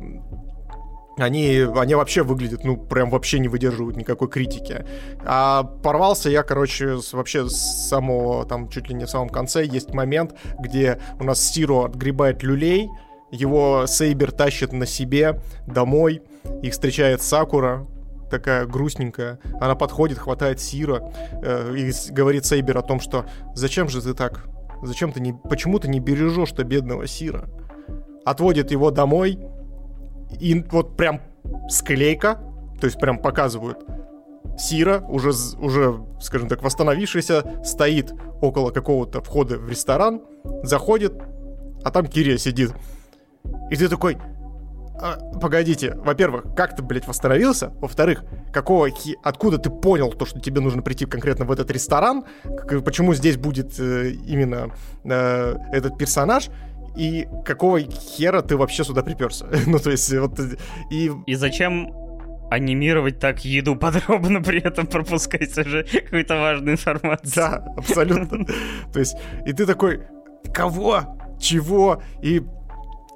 они, они вообще выглядят, ну, прям вообще не выдерживают никакой критики. А порвался я, короче, с, вообще с самого, там, чуть ли не в самом конце есть момент, где у нас Сиро отгребает люлей, его Сейбер тащит на себе домой, их встречает Сакура, такая грустненькая. Она подходит, хватает Сира э, и говорит Сейбер о том, что зачем же ты так? Зачем ты не... Почему ты не бережешь-то бедного Сира? Отводит его домой, и вот прям склейка, то есть прям показывают. Сира, уже, уже, скажем так, восстановившийся, стоит около какого-то входа в ресторан, заходит, а там Кирия сидит. И ты такой, а, погодите, во-первых, как ты, блядь, восстановился? Во-вторых, какого хи... откуда ты понял то, что тебе нужно прийти конкретно в этот ресторан? Как, почему здесь будет э, именно э, этот персонаж? И какого хера ты вообще сюда приперся? <laughs> ну, то есть, вот... И... И зачем анимировать так еду подробно, при этом пропускать уже какую-то важную информацию. Да, <laughs> абсолютно. То есть, и ты такой, кого? Чего? И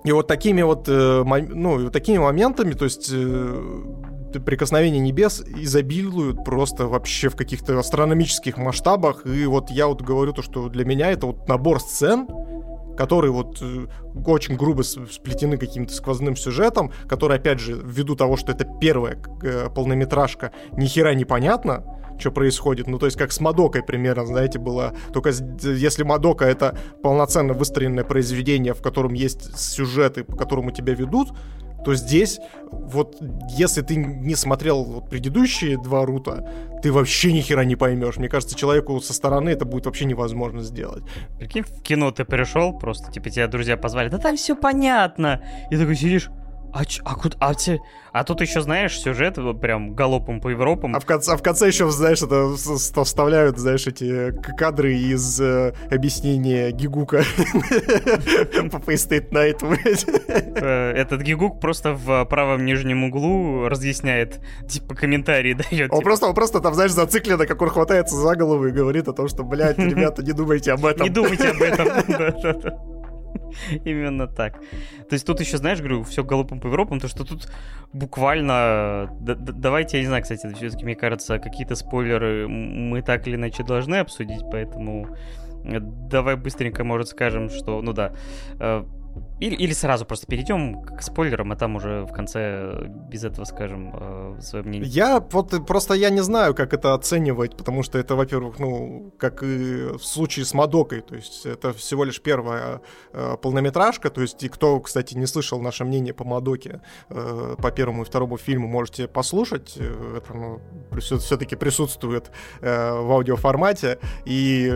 и вот такими вот, э, ну, такими моментами, то есть э, прикосновения небес изобилуют просто вообще в каких-то астрономических масштабах. И вот я вот говорю то, что для меня это вот набор сцен, которые вот э, очень грубо сплетены каким-то сквозным сюжетом, который, опять же, ввиду того, что это первая э, полнометражка, ни хера непонятно, что происходит. Ну, то есть, как с Мадокой примерно, знаете, было. Только если Мадока — это полноценно выстроенное произведение, в котором есть сюжеты, по которому тебя ведут, то здесь, вот, если ты не смотрел вот предыдущие два рута, ты вообще ни хера не поймешь. Мне кажется, человеку со стороны это будет вообще невозможно сделать. Прикинь, в кино ты пришел, просто, типа, тебя друзья позвали, да там все понятно. И такой сидишь, а, ч, а, куда, а, те, а тут еще, знаешь, сюжет прям галопом по Европам. А в конце, а в конце еще, знаешь, это вставляют, знаешь, эти кадры из э, объяснения Гигука по State Night. Э, этот Гигук просто в правом нижнем углу разъясняет, типа, комментарии дает. Он просто, он просто там, знаешь, зацикленно, как он хватается за голову и говорит о том, что, блядь, <laughs> ребята, не думайте об этом. Не думайте об этом. <laughs> <laughs> Именно так. То есть тут еще, знаешь, говорю, все голубым по Европам, то что тут буквально... давайте, я не знаю, кстати, все-таки, мне кажется, какие-то спойлеры мы так или иначе должны обсудить, поэтому давай быстренько, может, скажем, что, ну да, э, или, или сразу просто перейдем к спойлерам, а там уже в конце без этого скажем э, свое мнение. Я вот просто я не знаю, как это оценивать, потому что это, во-первых, ну, как и в случае с Мадокой, то есть это всего лишь первая э, полнометражка, то есть и кто, кстати, не слышал наше мнение по Мадоке, э, по первому и второму фильму, можете послушать, э, это ну, все-таки присутствует э, в аудиоформате, и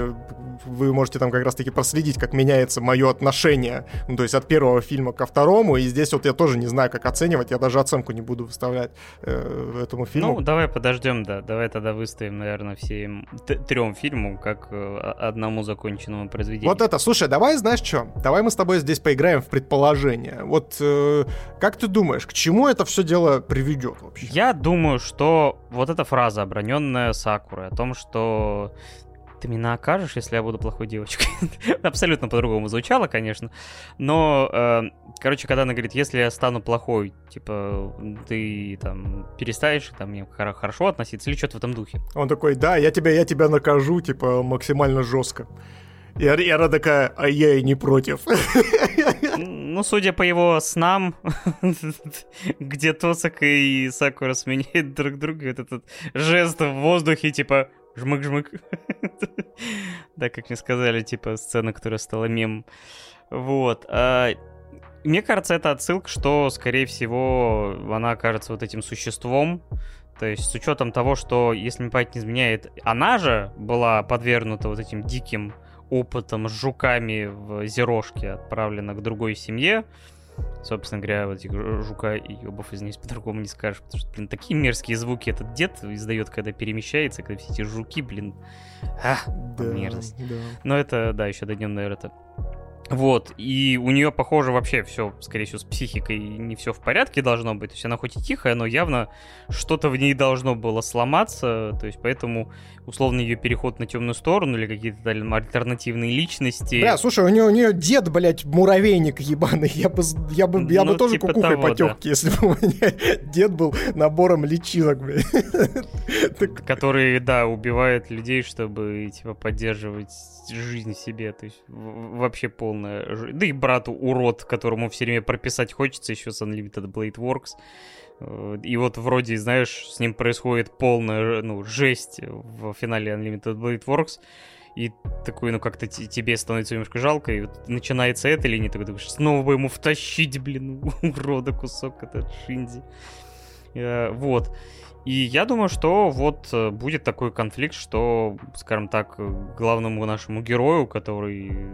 вы можете там как раз-таки проследить, как меняется мое отношение, ну, то есть от первого фильма ко второму, и здесь вот я тоже не знаю, как оценивать, я даже оценку не буду выставлять э, этому фильму. Ну, давай подождем, да, давай тогда выставим, наверное, всем трем фильмам, как э, одному законченному произведению. Вот это, слушай, давай, знаешь что, давай мы с тобой здесь поиграем в предположение. Вот э, как ты думаешь, к чему это все дело приведет вообще? Я думаю, что вот эта фраза, оброненная Сакурой, о том, что ты меня окажешь, если я буду плохой девочкой. <laughs> Абсолютно по-другому звучало, конечно. Но, э, короче, когда она говорит, если я стану плохой, типа, ты там перестанешь там мне хорошо относиться или что-то в этом духе. Он такой, да, я тебя, я тебя накажу, типа, максимально жестко. И, она такая, а я и не против. Ну, судя по его снам, <laughs> где Тосака и Сакура сменяют друг друга, вот этот жест в воздухе, типа, Жмык-жмык. да, как мне сказали, типа, сцена, которая стала мем. Вот. А, мне кажется, это отсылка, что, скорее всего, она окажется вот этим существом. То есть с учетом того, что, если мне память не изменяет, она же была подвергнута вот этим диким опытом с жуками в зерошке, отправлена к другой семье. Собственно говоря, вот этих жука и ёбов, извиняюсь, по-другому не скажешь, потому что, блин, такие мерзкие звуки этот дед издает, когда перемещается, когда все эти жуки, блин, а, да, мерзость. Да. Но это, да, еще дойдем, наверное, это вот, и у нее, похоже, вообще все, скорее всего, с психикой не все в порядке должно быть. То есть она хоть и тихая, но явно что-то в ней должно было сломаться. То есть поэтому, условно, ее переход на темную сторону или какие-то альтернативные личности. Бля, слушай, у нее, у нее дед, блядь, муравейник ебаный. Я бы, я бы, я ну, бы тоже типа кукухой того, потек, да. если бы у меня <laughs> дед был набором личинок, блядь. <laughs> Который, да, убивает людей, чтобы, типа, поддерживать жизнь себе. То есть вообще полная... Да и брату урод, которому все время прописать хочется еще с Unlimited Blade Works. Э, и вот вроде, знаешь, с ним происходит полная ну, жесть в финале Unlimited Blade Works. И такой, ну как-то тебе становится немножко жалко, и вот начинается это или не, ты снова бы ему втащить, блин, <laughs> урода кусок этот Шинди. Э, вот. И я думаю, что вот э, будет такой конфликт, что, скажем так, главному нашему герою, который,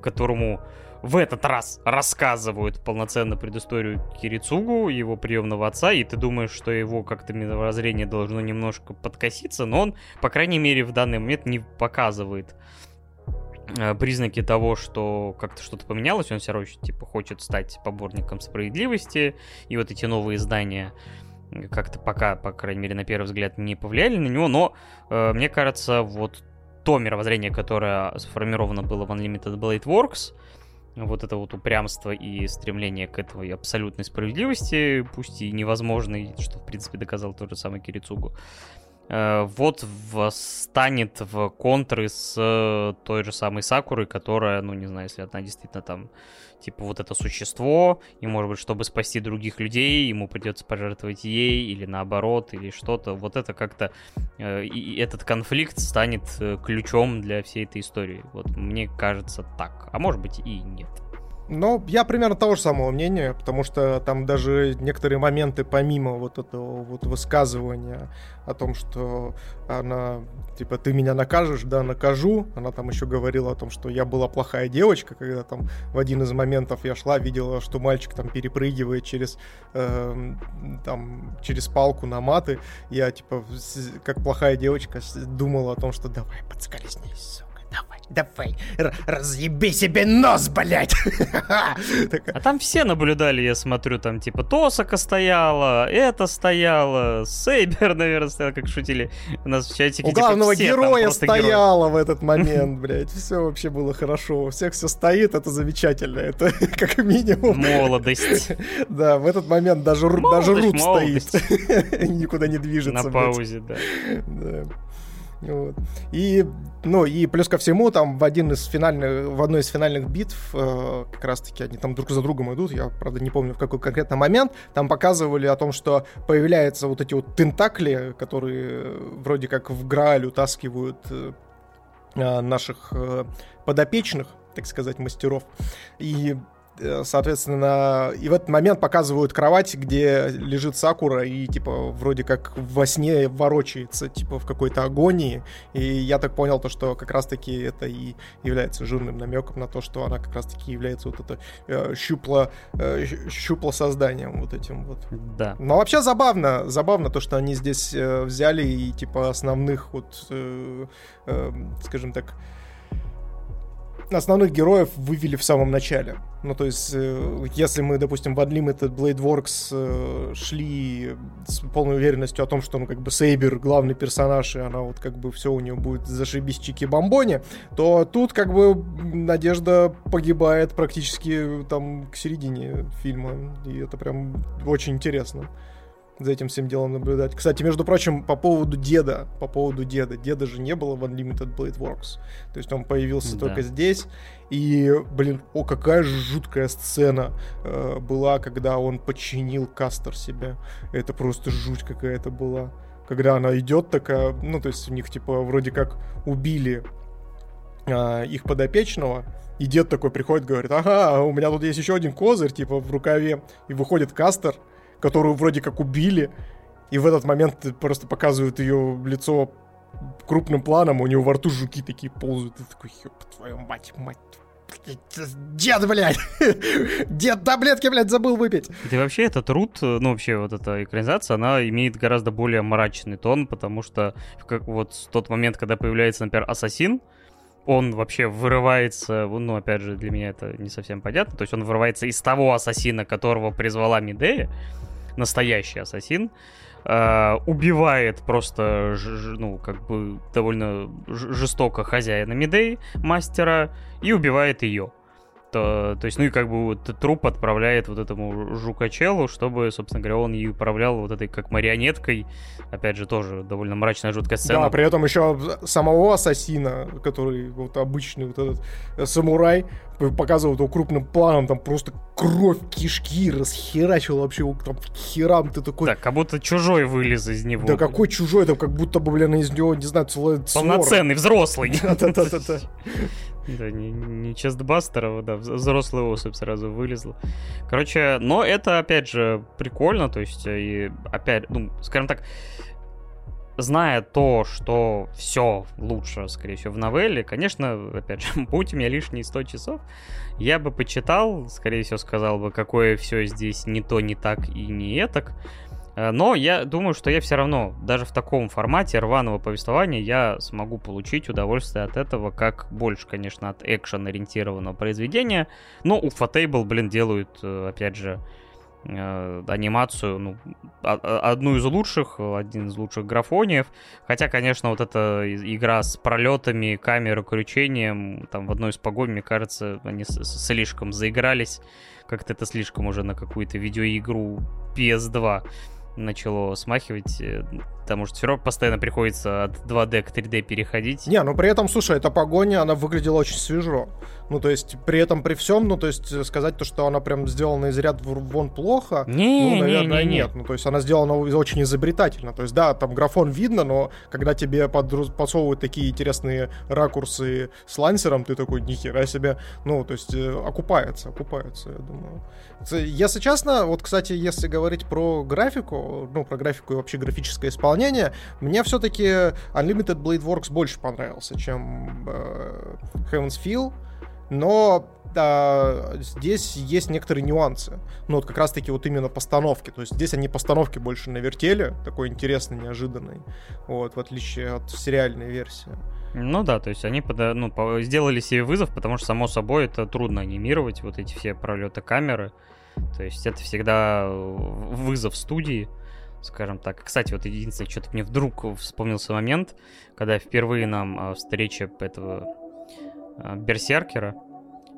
которому в этот раз рассказывают полноценно предысторию Кирицугу, его приемного отца, и ты думаешь, что его как-то мировоззрение должно немножко подкоситься, но он, по крайней мере, в данный момент не показывает э, признаки того, что как-то что-то поменялось, он все равно типа хочет стать поборником справедливости, и вот эти новые издания как-то пока, по крайней мере, на первый взгляд не повлияли на него, но э, мне кажется, вот то мировоззрение, которое сформировано было в Unlimited Blade Works, вот это вот упрямство и стремление к этой абсолютной справедливости, пусть и невозможной, что, в принципе, доказал тот же самый Кирицугу, э, вот станет в контры с той же самой Сакурой, которая, ну, не знаю, если она действительно там типа вот это существо, и может быть, чтобы спасти других людей, ему придется пожертвовать ей, или наоборот, или что-то. Вот это как-то, э, и этот конфликт станет э, ключом для всей этой истории. Вот мне кажется так. А может быть и нет. Ну, я примерно того же самого мнения, потому что там даже некоторые моменты, помимо вот этого вот высказывания о том, что она, типа, ты меня накажешь, да, накажу, она там еще говорила о том, что я была плохая девочка, когда там в один из моментов я шла, видела, что мальчик там перепрыгивает через, э, там, через палку на маты, я, типа, как плохая девочка думала о том, что давай, подскользнись, давай, давай, разъеби себе нос, блядь. <laughs> А там все наблюдали, я смотрю, там типа Тосака стояла, это стояла, Сейбер, <laughs> наверное, стоял, как шутили у нас в чатике. У типа, главного героя стояла в этот <laughs> момент, блядь, все вообще было хорошо, у всех все стоит, это замечательно, это как минимум. Молодость. Да, в этот момент даже, даже Рут стоит, никуда не движется. На паузе, да. Да. Вот. И, ну, и плюс ко всему, там в, один из финальных, в одной из финальных битв, э, как раз-таки они там друг за другом идут, я, правда, не помню в какой конкретно момент, там показывали о том, что появляются вот эти вот тентакли, которые вроде как в Грааль утаскивают э, наших э, подопечных, так сказать, мастеров. И Э, соответственно, и в этот момент показывают кровать, где лежит Сакура и, типа, вроде как во сне ворочается, типа, в какой-то агонии. И я так понял то, что как раз-таки это и является жирным намеком на то, что она как раз-таки является вот это э, щупло, э, щупло созданием вот этим вот. Да. Но вообще забавно, забавно то, что они здесь э, взяли и, типа, основных вот, э, э, скажем так, основных героев вывели в самом начале. Ну, то есть, э, если мы, допустим, в Unlimited Blade Works э, шли с полной уверенностью о том, что, ну, как бы, Сейбер главный персонаж, и она вот, как бы, все у нее будет зашибись чики-бомбони, то тут, как бы, надежда погибает практически, там, к середине фильма, и это прям очень интересно за этим всем делом наблюдать. Кстати, между прочим, по поводу деда, по поводу деда, деда же не было в Unlimited Blade Works. То есть он появился да. только здесь. И, блин, о, какая жуткая сцена э, была, когда он подчинил Кастер себя. Это просто жуть какая-то была. Когда она идет такая, ну, то есть у них, типа, вроде как убили э, их подопечного, и дед такой приходит, говорит, ага, у меня тут есть еще один козырь, типа, в рукаве. И выходит Кастер, которую вроде как убили, и в этот момент просто показывают ее лицо крупным планом, у него во рту жуки такие ползают, и такой, ёб твою мать, мать, Дед, блядь! <laughs> Дед таблетки, блядь, забыл выпить. И вообще этот рут, ну вообще вот эта экранизация, она имеет гораздо более мрачный тон, потому что как вот в тот момент, когда появляется, например, ассасин, он вообще вырывается, ну, опять же, для меня это не совсем понятно, то есть он вырывается из того ассасина, которого призвала Медея, настоящий ассасин, э, убивает просто, ну, как бы довольно жестоко хозяина Медеи, мастера, и убивает ее. Что, то есть, ну и как бы вот труп отправляет вот этому жукачелу, чтобы, собственно говоря, он и управлял вот этой как марионеткой. Опять же, тоже довольно мрачная, жуткая сцена. Да, при этом еще самого ассасина, который вот обычный вот этот э, самурай, показывают его крупным планом, там просто кровь, кишки расхерачил вообще там херам, ты такой... Да, как будто чужой вылез из него. Да какой чужой, там как будто бы, блин, из него, не знаю, целый Полноценный, взрослый. Да-да-да. <laughs> Да, не, не Честбастерова, да, взрослая особь сразу вылезла. Короче, но это, опять же, прикольно, то есть, и опять, ну, скажем так, зная то, что все лучше, скорее всего, в новелле, конечно, опять же, <laughs> будь у меня лишние 100 часов, я бы почитал, скорее всего, сказал бы, какое все здесь не то, не так и не этак. Э, но я думаю, что я все равно, даже в таком формате рваного повествования, я смогу получить удовольствие от этого, как больше, конечно, от экшен-ориентированного произведения. Но у Fatable, блин, делают, э, опять же, э, анимацию, ну, одну из лучших, один из лучших графониев. Хотя, конечно, вот эта игра с пролетами, камерой, крючением, там в одной из погонь, мне кажется, они слишком заигрались. Как-то это слишком уже на какую-то видеоигру PS2 начало смахивать, э, потому что все равно постоянно приходится от 2D к 3D переходить. Не, ну при этом, слушай, эта погоня, она выглядела очень свежо. Ну, то есть, при этом, при всем, ну, то есть, сказать то, что она прям сделана из ряд вон плохо, не, ну, наверное, не, не, нет. Ну, то есть, она сделана очень изобретательно. То есть, да, там графон видно, но когда тебе под, подсовывают такие интересные ракурсы с лансером, ты такой, нихера себе, ну, то есть, э, окупается, окупается, я думаю. Если честно, вот, кстати, если говорить про графику, ну, про графику и вообще графическое исполнение, мне все-таки Unlimited Blade Works больше понравился, чем э, Heaven's Feel. Но а, здесь есть некоторые нюансы. Ну, вот как раз-таки вот именно постановки. То есть здесь они постановки больше навертели, такой интересный, неожиданный. Вот, в отличие от сериальной версии. Ну да, то есть они пода- ну, по- сделали себе вызов, потому что, само собой, это трудно анимировать, вот эти все пролеты камеры. То есть это всегда вызов студии, скажем так. Кстати, вот единственное, что-то мне вдруг вспомнился момент, когда впервые нам а, встреча этого а, Берсеркера.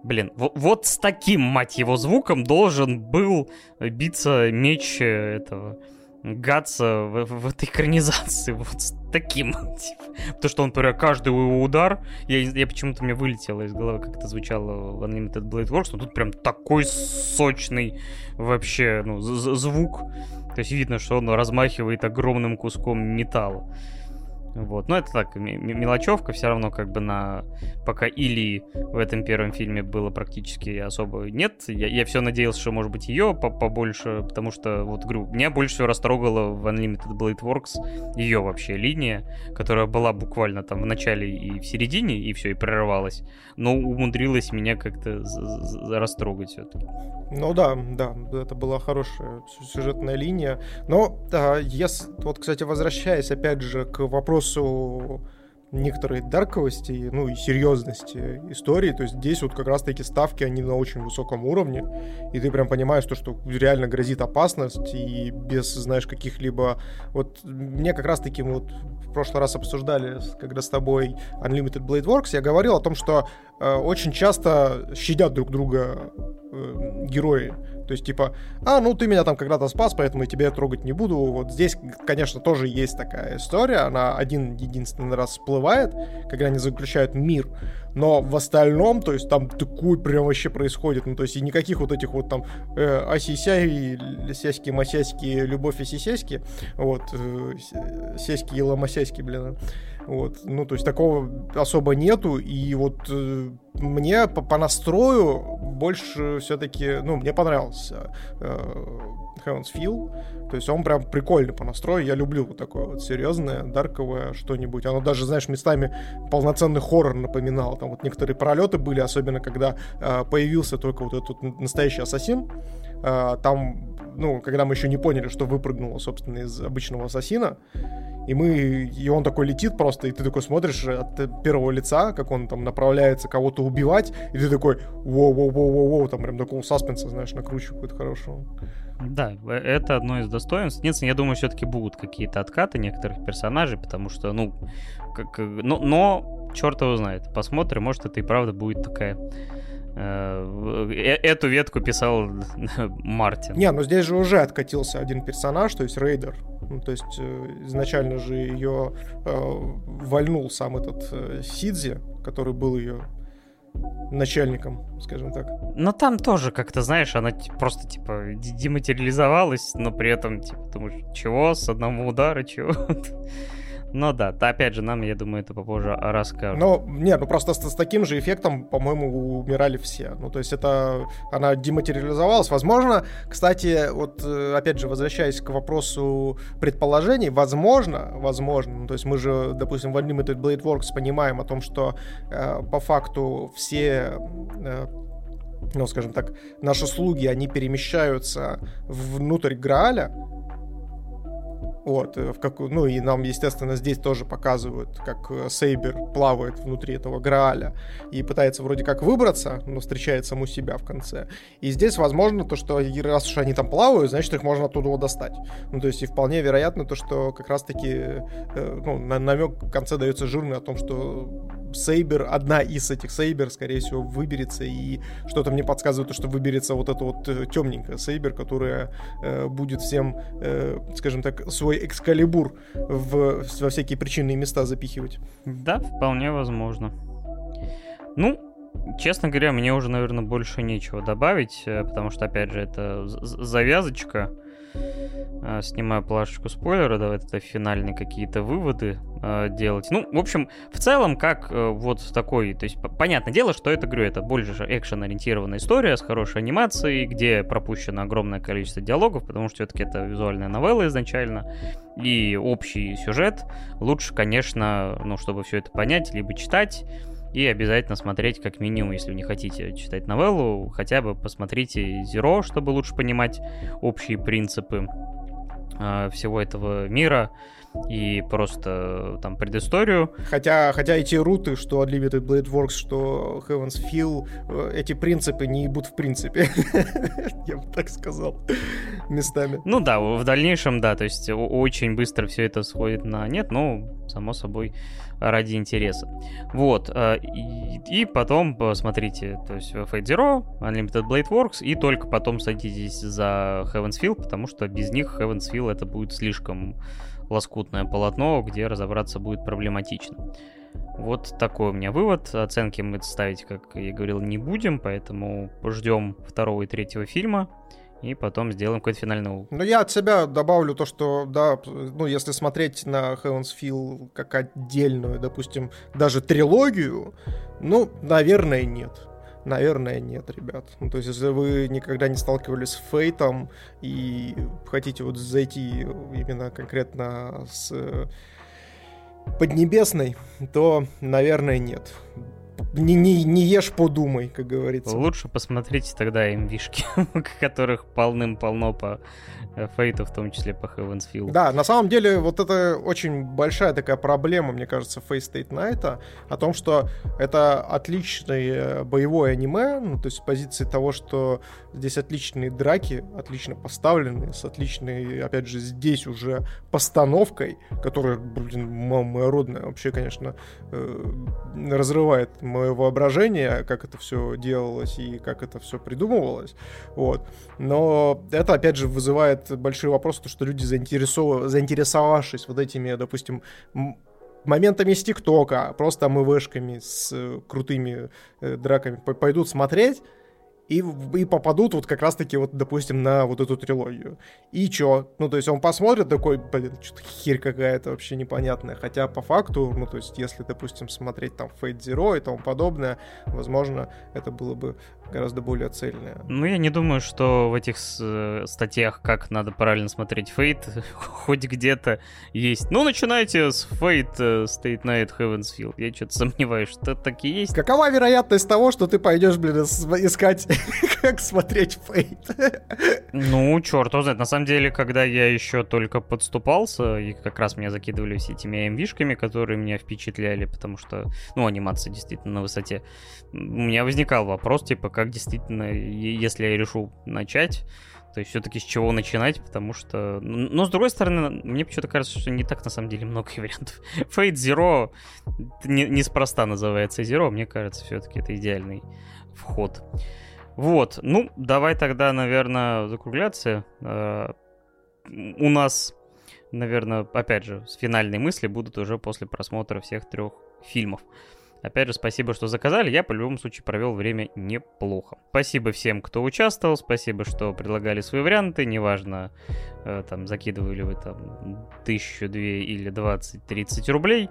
Блин, вот, вот с таким, мать его, звуком должен был биться меч этого Гатса в, в этой экранизации. <laughs> Вот с таким. Типа. Потому что он, например, каждый его удар, я, я почему-то мне вылетело из головы, как это звучало в Unlimited Blade Works, но тут прям такой сочный вообще ну, звук. То есть видно, что он размахивает огромным куском металла. Вот. Но это так, мелочевка, все равно как бы на... Пока Или в этом первом фильме было практически особо нет. Я, я все надеялся, что может быть ее побольше, потому что, вот, говорю, меня больше всего растрогала в Unlimited Blade Works ее вообще линия, которая была буквально там в начале и в середине, и все, и прерывалась, но умудрилась меня как-то растрогать все-таки. Ну да, да, это была хорошая сюжетная линия. Но, а, если, вот, кстати, возвращаясь опять же к вопросу некоторой дарковости, ну и серьезности истории. То есть здесь вот как раз-таки ставки, они на очень высоком уровне, и ты прям понимаешь то, что реально грозит опасность, и без, знаешь, каких-либо... Вот мне как раз-таки мы вот в прошлый раз обсуждали, когда с тобой Unlimited Blade Works, я говорил о том, что очень часто щадят друг друга э, герои. То есть, типа, а, ну ты меня там когда-то спас, поэтому я тебя трогать не буду. Вот здесь, конечно, тоже есть такая история. Она один единственный раз всплывает, когда они заключают мир. Но в остальном, то есть там такой прям вообще происходит. Ну, то есть и никаких вот этих вот там э, аси-сяй, сяськи, масяськи, любовь и сисяськи. Вот, э, сяськи и ломасяськи, блин. Вот, ну, то есть такого особо нету, и вот э, мне по, по настрою больше все-таки, ну, мне понравился э, Heaven's Feel, то есть он прям прикольный по настрою, я люблю вот такое вот серьезное, дарковое что-нибудь, оно даже, знаешь, местами полноценный хоррор напоминало, там вот некоторые пролеты были, особенно когда э, появился только вот этот настоящий ассасин, э, там, ну, когда мы еще не поняли, что выпрыгнуло, собственно, из обычного ассасина, и мы, и он такой летит просто, и ты такой смотришь от первого лица, как он там направляется кого-то убивать, и ты такой, воу-воу-воу-воу, там прям такого саспенса, знаешь, накручивают хорошего. Да, э, это одно из достоинств. Единственное, я думаю, все-таки будут какие-то откаты некоторых персонажей, потому что, ну, как, но, но черт его знает. Посмотрим, может, это и правда будет такая э, эту ветку писал <laughs> Мартин. Не, ну здесь же уже откатился один персонаж, то есть Рейдер. Ну, то есть изначально же ее э, вальнул сам этот э, Сидзи, который был ее начальником, скажем так. Но там тоже как-то, знаешь, она просто, типа, дематериализовалась, но при этом, типа, думаешь, чего, с одного удара, чего? <laughs> Ну да, то опять же, нам, я думаю, это попозже расскажут. Ну, нет, ну просто с, с таким же эффектом, по-моему, умирали все. Ну, то есть это... Она дематериализовалась. Возможно, кстати, вот э, опять же, возвращаясь к вопросу предположений, возможно, возможно, ну, то есть мы же, допустим, в Unlimited Blade Works понимаем о том, что э, по факту все э, ну, скажем так, наши слуги, они перемещаются внутрь Грааля, вот, э, в какую, ну и нам, естественно, здесь тоже показывают, как э, Сейбер плавает внутри этого Грааля и пытается вроде как выбраться, но встречает саму себя в конце. И здесь возможно то, что раз уж они там плавают, значит их можно оттуда достать. Ну то есть и вполне вероятно то, что как раз-таки э, ну, намек в конце дается жирный о том, что Сейбер, одна из этих Сейбер, скорее всего, выберется, и что-то мне подсказывает, что выберется вот эта вот темненькая Сейбер, которая э, будет всем, э, скажем так, свой экскалибур в, во всякие причинные места запихивать. Да, вполне возможно. Ну, честно говоря, мне уже, наверное, больше нечего добавить, э, потому что, опять же, это завязочка. А, снимаю плашечку спойлера, давай это финальные какие-то выводы э, делать. Ну, в общем, в целом, как э, вот такой, то есть, понятное дело, что это, говорю, это больше экшен-ориентированная история с хорошей анимацией, где пропущено огромное количество диалогов, потому что все-таки это визуальная новелла изначально, и общий сюжет. Лучше, конечно, ну, чтобы все это понять, либо читать, и обязательно смотреть, как минимум, если вы не хотите читать новеллу, хотя бы посмотрите Zero, чтобы лучше понимать общие принципы э, всего этого мира и просто там предысторию. Хотя, хотя эти руты, что Unlimited Blade Works, что Heaven's Feel, э, эти принципы не ебут в принципе. <laughs> Я бы так сказал местами. Ну да, в дальнейшем, да, то есть очень быстро все это сходит на нет, но, само собой, ради интереса. Вот. Э, и, и потом посмотрите, то есть Fate Zero, Unlimited Blade Works, и только потом садитесь за Heaven's Feel, потому что без них Heaven's Feel это будет слишком лоскутное полотно, где разобраться будет проблематично. Вот такой у меня вывод. Оценки мы ставить, как я говорил, не будем, поэтому ждем второго и третьего фильма и потом сделаем какой-то финальный улов. Ну, я от себя добавлю то, что, да, ну, если смотреть на Heaven's Feel как отдельную, допустим, даже трилогию, ну, наверное, нет. Наверное, нет, ребят. Ну, то есть, если вы никогда не сталкивались с Фейтом и хотите вот зайти именно конкретно с Поднебесной, то, наверное, нет не, не, не ешь, подумай, как говорится. Лучше посмотрите тогда MV-шки, <laughs> которых полным-полно по Фейту, в том числе по Heaven's Field. Да, на самом деле вот это очень большая такая проблема, мне кажется, Face State Night, о том, что это отличное боевое аниме, ну, то есть с позиции того, что здесь отличные драки, отлично поставленные, с отличной, опять же, здесь уже постановкой, которая, блин, моя родная, вообще, конечно, э, разрывает мое воображение, как это все делалось и как это все придумывалось, вот. Но это, опять же, вызывает большие вопросы, то, что люди, заинтересов... заинтересовавшись вот этими, допустим, моментами с ТикТока, просто МВшками с э, крутыми э, драками пойдут смотреть, и, и попадут вот как раз-таки вот, допустим, на вот эту трилогию. И чё? Ну, то есть он посмотрит такой, блин, что-то херь какая-то вообще непонятная. Хотя по факту, ну, то есть если, допустим, смотреть там Fate Zero и тому подобное, возможно, это было бы гораздо более цельная. Ну, я не думаю, что в этих э, статьях, как надо правильно смотреть Fate, <laughs> хоть где-то есть. Ну, начинайте с Fate uh, State Night Heaven's Field. Я что-то сомневаюсь, что такие есть. Какова вероятность того, что ты пойдешь, блин, искать, <laughs> как смотреть Fate? <laughs> Ну, черт его знает. На самом деле, когда я еще только подступался, и как раз меня закидывали все этими AMV-шками, которые меня впечатляли, потому что, ну, анимация действительно на высоте, у меня возникал вопрос, типа, как действительно, если я решу начать, То есть все-таки с чего начинать, потому что... Но с другой стороны, мне почему-то кажется, что не так на самом деле много вариантов. <laughs> Fate Zero не, неспроста называется Zero, мне кажется, все-таки это идеальный вход. Вот, ну, давай тогда, наверное, закругляться. Э, у нас, наверное, опять же, финальные мысли будут уже после просмотра всех трех фильмов. Опять же, спасибо, что заказали. Я, по любому случаю, провел время неплохо. Спасибо всем, кто участвовал. Спасибо, что предлагали свои варианты. Неважно, э, там, закидывали вы там тысячу, две или 20-30 рублей.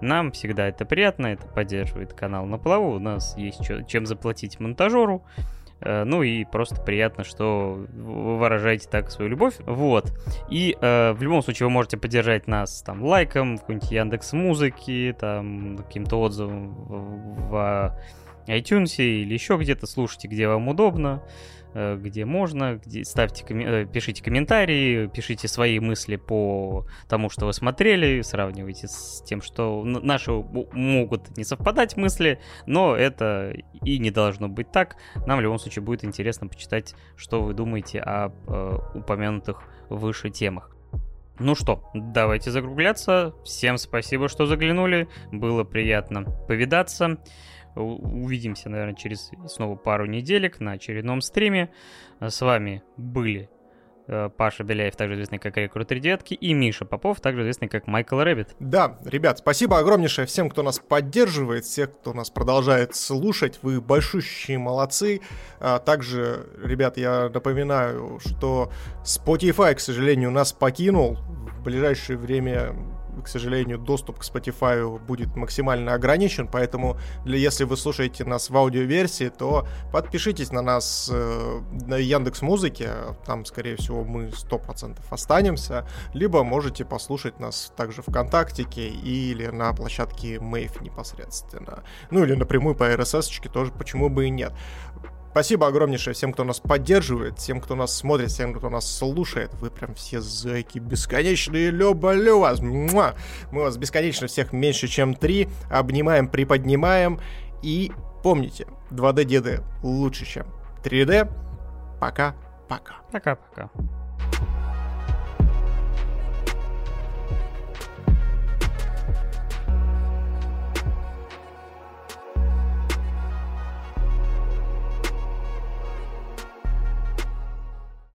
Нам всегда это приятно. Это поддерживает канал на плаву. У нас есть чем заплатить монтажеру. Э, ну и просто приятно, что вы выражаете так свою любовь. Вот. И э, в любом случае вы можете поддержать нас там лайком, в какой-нибудь Яндекс Музыки, там каким-то отзывом в, в iTunes или еще где-то. Слушайте, где вам удобно. Э, где можно, где ставьте, э, пишите комментарии, пишите свои мысли по тому, что вы смотрели, сравнивайте с тем, что наши могут не совпадать мысли, но это и не должно быть так. Нам в любом случае будет интересно почитать, что вы думаете об э, упомянутых выше темах. Ну что, давайте закругляться. Всем спасибо, что заглянули. Было приятно повидаться. Увидимся, наверное, через снова пару неделек на очередном стриме. С вами были э, Паша Беляев, также известный как Рекрут Редетки, и Миша Попов, также известный как Майкл Рэббит. Да, ребят, спасибо огромнейшее всем, кто нас поддерживает, всех, кто нас продолжает слушать, вы большущие молодцы. А также, ребят, я напоминаю, что Spotify, к сожалению, нас покинул. В ближайшее время к сожалению, доступ к Spotify будет максимально ограничен, поэтому для, если вы слушаете нас в аудиоверсии, то подпишитесь на нас э, на Яндекс Музыке, там, скорее всего, мы 100% останемся, либо можете послушать нас также ВКонтактике или на площадке Мэйв непосредственно. Ну или напрямую по RSS, тоже почему бы и нет. Спасибо огромнейшее всем, кто нас поддерживает, всем, кто нас смотрит, всем, кто нас слушает. Вы прям все зайки бесконечные, люблю вас. Муа! Мы вас бесконечно всех меньше, чем три. Обнимаем, приподнимаем. И помните, 2D-деды лучше, чем 3D. Пока-пока. Пока-пока.